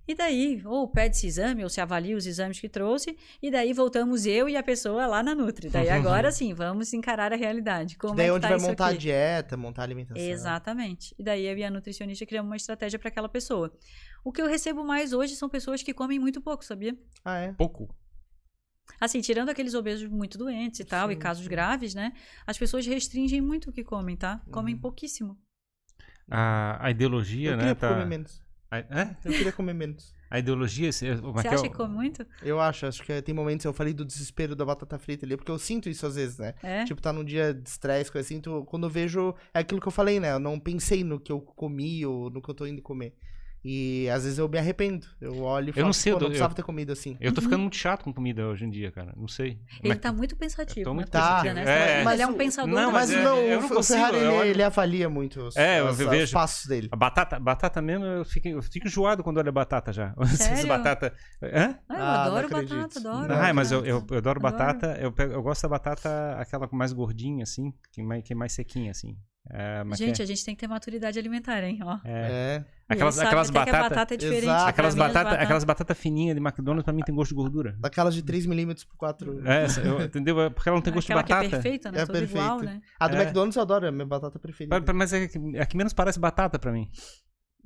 E daí, ou pede esse exame, ou se avalia os exames que trouxe, e daí voltamos eu e a pessoa lá na Nutri. Daí agora *laughs* sim, vamos encarar a realidade. Como Daí é que onde tá vai isso montar a aqui? dieta, montar a alimentação. Exatamente. E daí eu e a nutricionista criamos uma estratégia para aquela pessoa. O que eu recebo mais hoje são pessoas que comem muito pouco, sabia? Ah, é? Pouco. Assim, tirando aqueles obesos muito doentes e tal, e Sim, casos sim. graves, né? As pessoas restringem muito o que comem, tá? Comem Uhum. pouquíssimo. A, a ideologia, Eu né? Tá... comer menos. A, é? Eu queria comer menos. a ideologia. se- como é Você é acha o- que come muito? Eu acho, acho que tem momentos, eu falei do desespero da batata frita ali, porque eu sinto isso às vezes, né? É? Tipo, tá num dia de estresse, coisa assim, tu- quando eu vejo, é aquilo que eu falei, né? Eu não pensei no que eu comi ou no que eu tô indo comer. E às vezes eu me arrependo. Eu olho e falo, não sei, pô, eu- não eu- precisava ter comido assim. Eu tô ficando muito chato com comida hoje em dia, cara. Não sei. É Ele que- tá muito pensativo. Eu tô né? muito Tá. Né? É. Mas ele é um Mas o- pensador. Não, Mas, é- não, eu o, não o consigo, Ferrari, eu ele, olho- ele avalia muito os, É, eu as- os vejo- passos dele. A batata, batata mesmo, eu fico, eu fico enjoado quando olho a batata já. *laughs* Sério? batata. Hã? Ah, eu Ah, adoro batata, adoro. Não, Ah, mas eu, eu, eu adoro Adoro. batata. Eu, pego- eu gosto da batata, aquela mais gordinha, assim, que mais, que é mais sequinha, assim. É, mas Gente, que a gente tem que ter maturidade alimentar, hein? Ó. é, é. Aquelas, aquelas a batatas. batata é diferente. Exato. pra Aquelas batatas batatas- aquelas batata fininhas de McDonald's pra mim tem gosto de gordura. Daquelas de 3mm por 4. É, eu- entendeu? É Porque ela não tem gosto Aquela de que é batata. perfeita, né? É Toda igual, perfeita. né? A do É. McDonald's eu adoro, é a minha batata preferida. Mas é é que menos parece batata pra mim.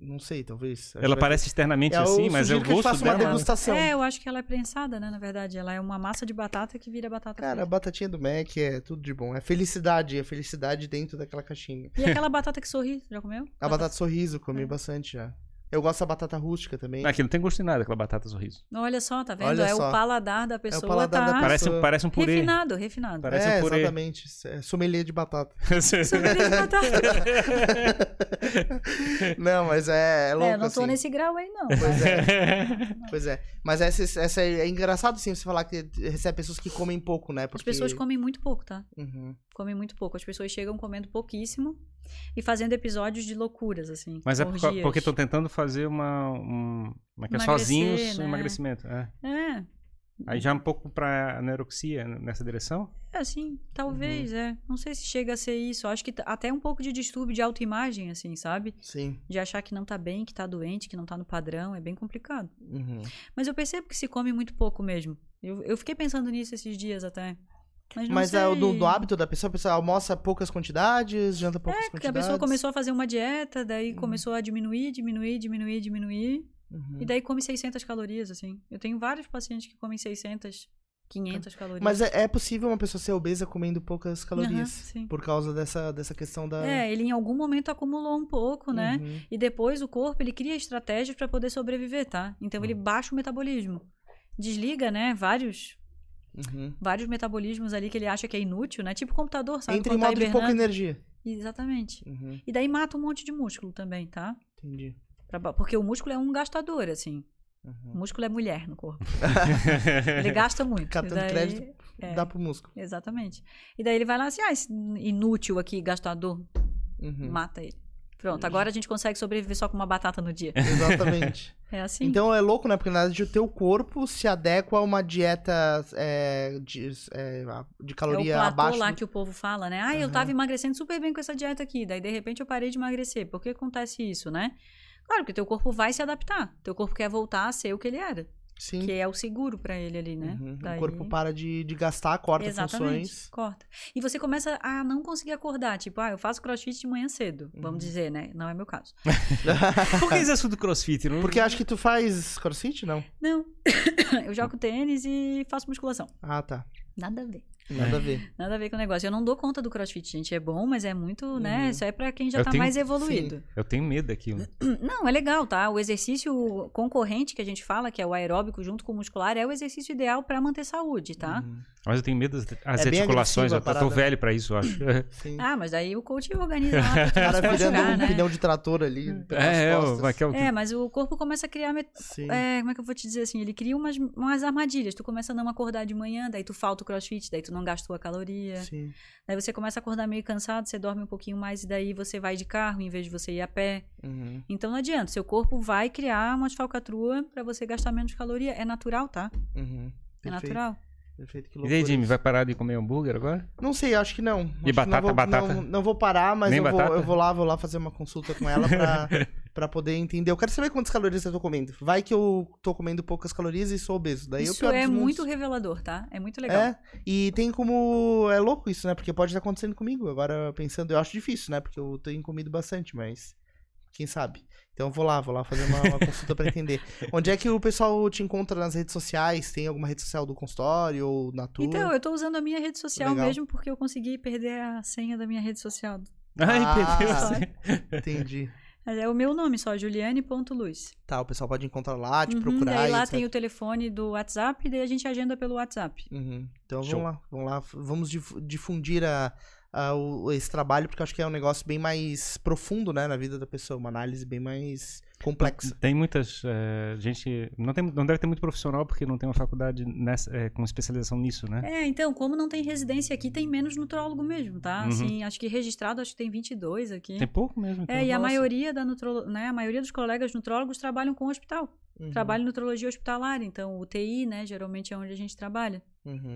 Não sei, talvez. Acho Ela que parece externamente vai- assim, eu mas é que a gente gosto faça uma degustação. É, eu acho que ela é prensada, né? Na verdade, ela é uma massa de batata que vira batata Cara, a frita. batatinha do Mac é tudo de bom. É felicidade, é felicidade dentro daquela caixinha. E aquela batata que sorri, já comeu? A batata sorriso, É. comi bastante já. Eu gosto da batata rústica também. Aqui não tem gosto de nada, aquela batata sorriso. Olha só, tá vendo? Olha é só. o paladar da pessoa, paladar da tá? Parece, pessoa- parece um purê. Refinado, refinado. Parece é, um purê. exatamente. É sommelier de batata. *laughs* Sommelier de batata. *laughs* não, mas é, é louco É, eu não tô assim. nesse grau aí, não. Pois é, *laughs* pois é. Mas essa, essa é, é engraçado, assim, você falar que recebe pessoas que comem pouco, né? As Porque... pessoas comem muito pouco, tá? Uhum. Comem muito pouco. As pessoas chegam comendo pouquíssimo e fazendo episódios de loucuras, assim. Mas é por, porque estão tentando fazer uma. Um, como é que é? Sozinhos né? um emagrecimento. É. É, Aí já um pouco pra aneroxia nessa direção. é assim, Uhum. talvez, é. Não sei se chega a ser isso. Acho que até um pouco de distúrbio de autoimagem, assim, sabe? Sim. De achar que não tá bem, que tá doente, que não tá no padrão. É bem complicado. Uhum. Mas eu percebo que se come muito pouco mesmo. Eu, eu fiquei pensando nisso esses dias até. Mas não Mas sei. é do, do hábito da pessoa, a pessoa almoça poucas quantidades, janta poucas É, porque a quantidades. pessoa começou a fazer uma dieta, Uhum. daí começou a diminuir, diminuir, diminuir, diminuir. Uhum. E daí come 600 calorias, assim. Eu tenho vários pacientes que comem 600, 500 calorias. Mas é, é possível uma pessoa ser obesa comendo poucas calorias. Sim. por causa dessa, dessa questão da. É, ele em algum momento acumulou um pouco, né? Uhum. E depois o corpo, ele cria estratégias para poder sobreviver, tá? Então Hum. ele baixa o metabolismo. Desliga, né, vários Uhum. vários metabolismos ali que ele acha que é inútil, né? Tipo computador, sabe? Entra em tá modo de pouca energia. Exatamente. Uhum. E daí mata um monte de músculo também, tá? Entendi. Pra Porque o músculo é um gastador, assim. O Uhum. músculo é mulher no corpo. *laughs* Ele gasta muito. Catando daí- crédito, é. dá pro músculo. Exatamente. E daí ele vai lá assim, ah, esse inútil aqui, gastador, Uhum. mata ele. Pronto, agora a gente consegue sobreviver só com uma batata no dia. *laughs* Exatamente. É assim. Então é louco, né? Porque na verdade o teu corpo se adequa a uma dieta é, de, é, de é o caloria abaixo. lá do- que o povo fala, né? Ah, eu Aham. tava emagrecendo super bem com essa dieta aqui. Daí, de repente, eu parei de emagrecer. Por que acontece isso, né? Claro, porque teu corpo vai se adaptar. Teu corpo quer voltar a ser o que ele era. Sim. Que é o seguro pra ele ali, né? Uhum. Daí- O corpo para de, de gastar, corta Exatamente, funções. corta. E você começa a não conseguir acordar. Tipo, ah, eu faço crossfit de manhã cedo. Uhum. Vamos dizer, né? Não é meu caso. *laughs* Por que esse assunto do crossfit? Não... Porque acho que tu faz crossfit, não? Não. *coughs* eu jogo tênis e faço musculação. Ah, tá. Nada a ver. Nada a ver. Nada a ver com o negócio. Eu não dou conta do crossfit, gente. É bom, mas é muito, né? Uhum. Isso é pra quem já Eu tá tenho- mais evoluído. Eu tenho medo daquilo. *clears throat* Não, é legal, tá? O exercício concorrente que a gente fala, que é o aeróbico junto com o muscular, é o exercício ideal pra manter saúde, tá? Uhum. Mas eu tenho medo das as É articulações. Eu tô- né? velho pra isso, eu acho. Sim. *laughs* Ah, mas daí o coach organiza lá *laughs* o cara virando um né? pneu de trator ali. pelas é, Michael. É, mas o corpo começa a criar. met- Sim. é, como é que eu vou te dizer assim? Ele cria umas, umas armadilhas. Tu começa a não acordar de manhã, daí tu falta o crossfit, daí tu não gastou a caloria. Sim. Daí você começa a acordar meio cansado, você dorme um pouquinho mais e daí você vai de carro em vez de você ir a pé. Uhum. Então não adianta, seu corpo vai criar umas falcatrua pra você gastar menos caloria. É natural, tá? Uhum. É natural. Perfeito, que E loucura. aí, Jimmy, vai parar de comer hambúrguer agora? Não sei, acho que não. Acho que batata, não vou, batata? Não, não vou parar, mas eu vou, eu vou lá, vou lá fazer uma consulta com ela pra, *laughs* pra poder entender. Eu quero saber quantas calorias eu tô comendo. Vai que eu tô comendo poucas calorias e sou obeso. Daí é isso pior é muito revelador, tá? É muito legal. É, e tem como. É louco isso, né? Porque pode estar acontecendo comigo. Agora, pensando, eu acho difícil, né? Porque eu tenho comido bastante, mas. Quem sabe? Então eu vou lá, vou lá fazer uma, uma consulta pra entender. *laughs* Onde é que o pessoal te encontra nas redes sociais? Tem alguma rede social do consultório ou na tua? Então, eu tô usando a minha rede social Legal. mesmo porque eu consegui perder a senha da minha rede social. Ai, Ah, meu Deus. Entendi. Mas *laughs* é o meu nome só, juliane.luz. Tá, o pessoal pode encontrar lá, te Uhum, procurar. daí e lá etc. tem o telefone do WhatsApp e daí a gente agenda pelo WhatsApp. Uhum. Então Show. vamos lá, vamos lá. Vamos dif- difundir a, a- o- esse trabalho, porque eu acho que é um negócio bem mais profundo, né, na vida da pessoa. Uma análise bem mais complexa. Tem muitas. eh, gente. Não, tem, não deve ter muito profissional porque não tem uma faculdade nessa, eh, com especialização nisso, né? É, então, como não tem residência aqui, tem menos nutrólogo mesmo, tá? Uhum. Assim, acho que registrado, acho que tem 22 aqui. Tem pouco mesmo. então. É, e a Nossa. maioria da nutrolo... né, a maioria dos colegas nutrólogos trabalham com hospital. Uhum, Trabalham em nutrologia hospitalar, então o TI, né, geralmente é onde a gente trabalha. uhum.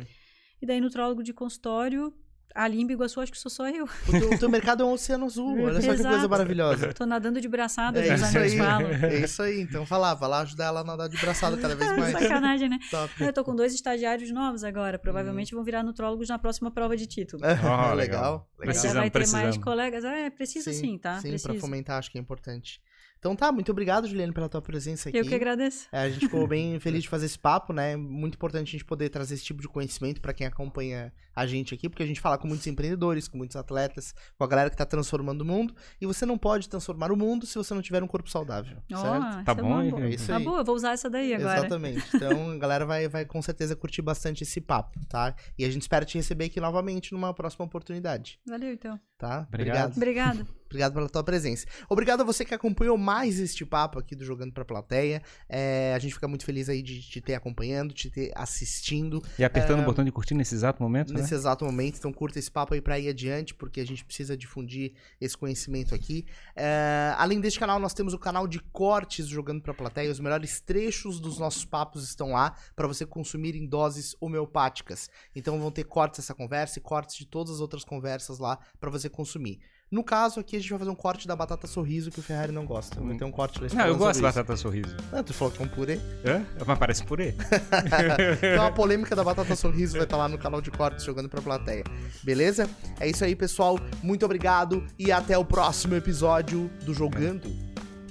E daí nutrólogo de consultório, ali em Biguaçu acho que sou só eu. O teu, o teu mercado é um oceano azul. Olha só que coisa maravilhosa. Tô nadando de braçada, É isso amigos aí. falam. É isso aí. Então vai lá, vai lá ajudar ela a nadar de braçada cada vez mais. Sacanagem, né? Top. Eu tô com dois estagiários novos agora. Provavelmente vão virar nutrólogos na próxima prova de título. Ah, legal, legal. legal. Mas já Precisamos, vai ter mais precisamos. colegas. É, precisa sim, tá? Sim, precisa. pra fomentar, acho que é importante. Então tá, muito obrigado, Juliane, pela tua presença aqui. Eu que agradeço. É, a gente ficou bem *laughs* feliz de fazer esse papo, né? É Muito importante a gente poder trazer esse tipo de conhecimento pra quem acompanha a gente aqui, porque a gente fala com muitos empreendedores, com muitos atletas, com a galera que tá transformando o mundo, e você não pode transformar o mundo se você não tiver um corpo saudável, Ó, certo? Tá bom, é hein? uma É isso Tá aí. boa, eu vou usar essa daí agora. Exatamente. Então a galera vai, vai com certeza curtir bastante esse papo, tá? E a gente espera te receber aqui novamente numa próxima oportunidade, Valeu, então. Tá? Obrigado. Obrigada. *laughs* Obrigado pela tua presença. Obrigado a você que acompanhou mais este papo aqui do Jogando pra Plateia. É, a gente fica muito feliz aí de te ter acompanhando, de te ter assistindo E apertando É. o botão de curtir nesse exato momento, né? nesse exato momento. Então curta esse papo aí pra ir adiante, porque a gente precisa difundir esse conhecimento aqui. É, além deste canal, nós temos o canal de cortes do Jogando pra Plateia. Os melhores trechos dos nossos papos estão lá para você consumir em doses homeopáticas. Então vão ter cortes dessa conversa e cortes de todas as outras conversas lá para você consumir. No caso aqui, a gente vai fazer um corte da batata sorriso que o Ferrari não gosta. Vai ter um corte lá Não, eu gosto de batata sorriso. Ah, tu falou que é um purê. Hã? Mas parece purê. *laughs* então a polêmica da batata sorriso vai estar lá no canal de cortes jogando pra plateia. Beleza? É isso aí, pessoal. Muito obrigado e até o próximo episódio do Jogando.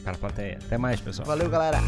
Para a plateia. Até mais, pessoal. Valeu, galera.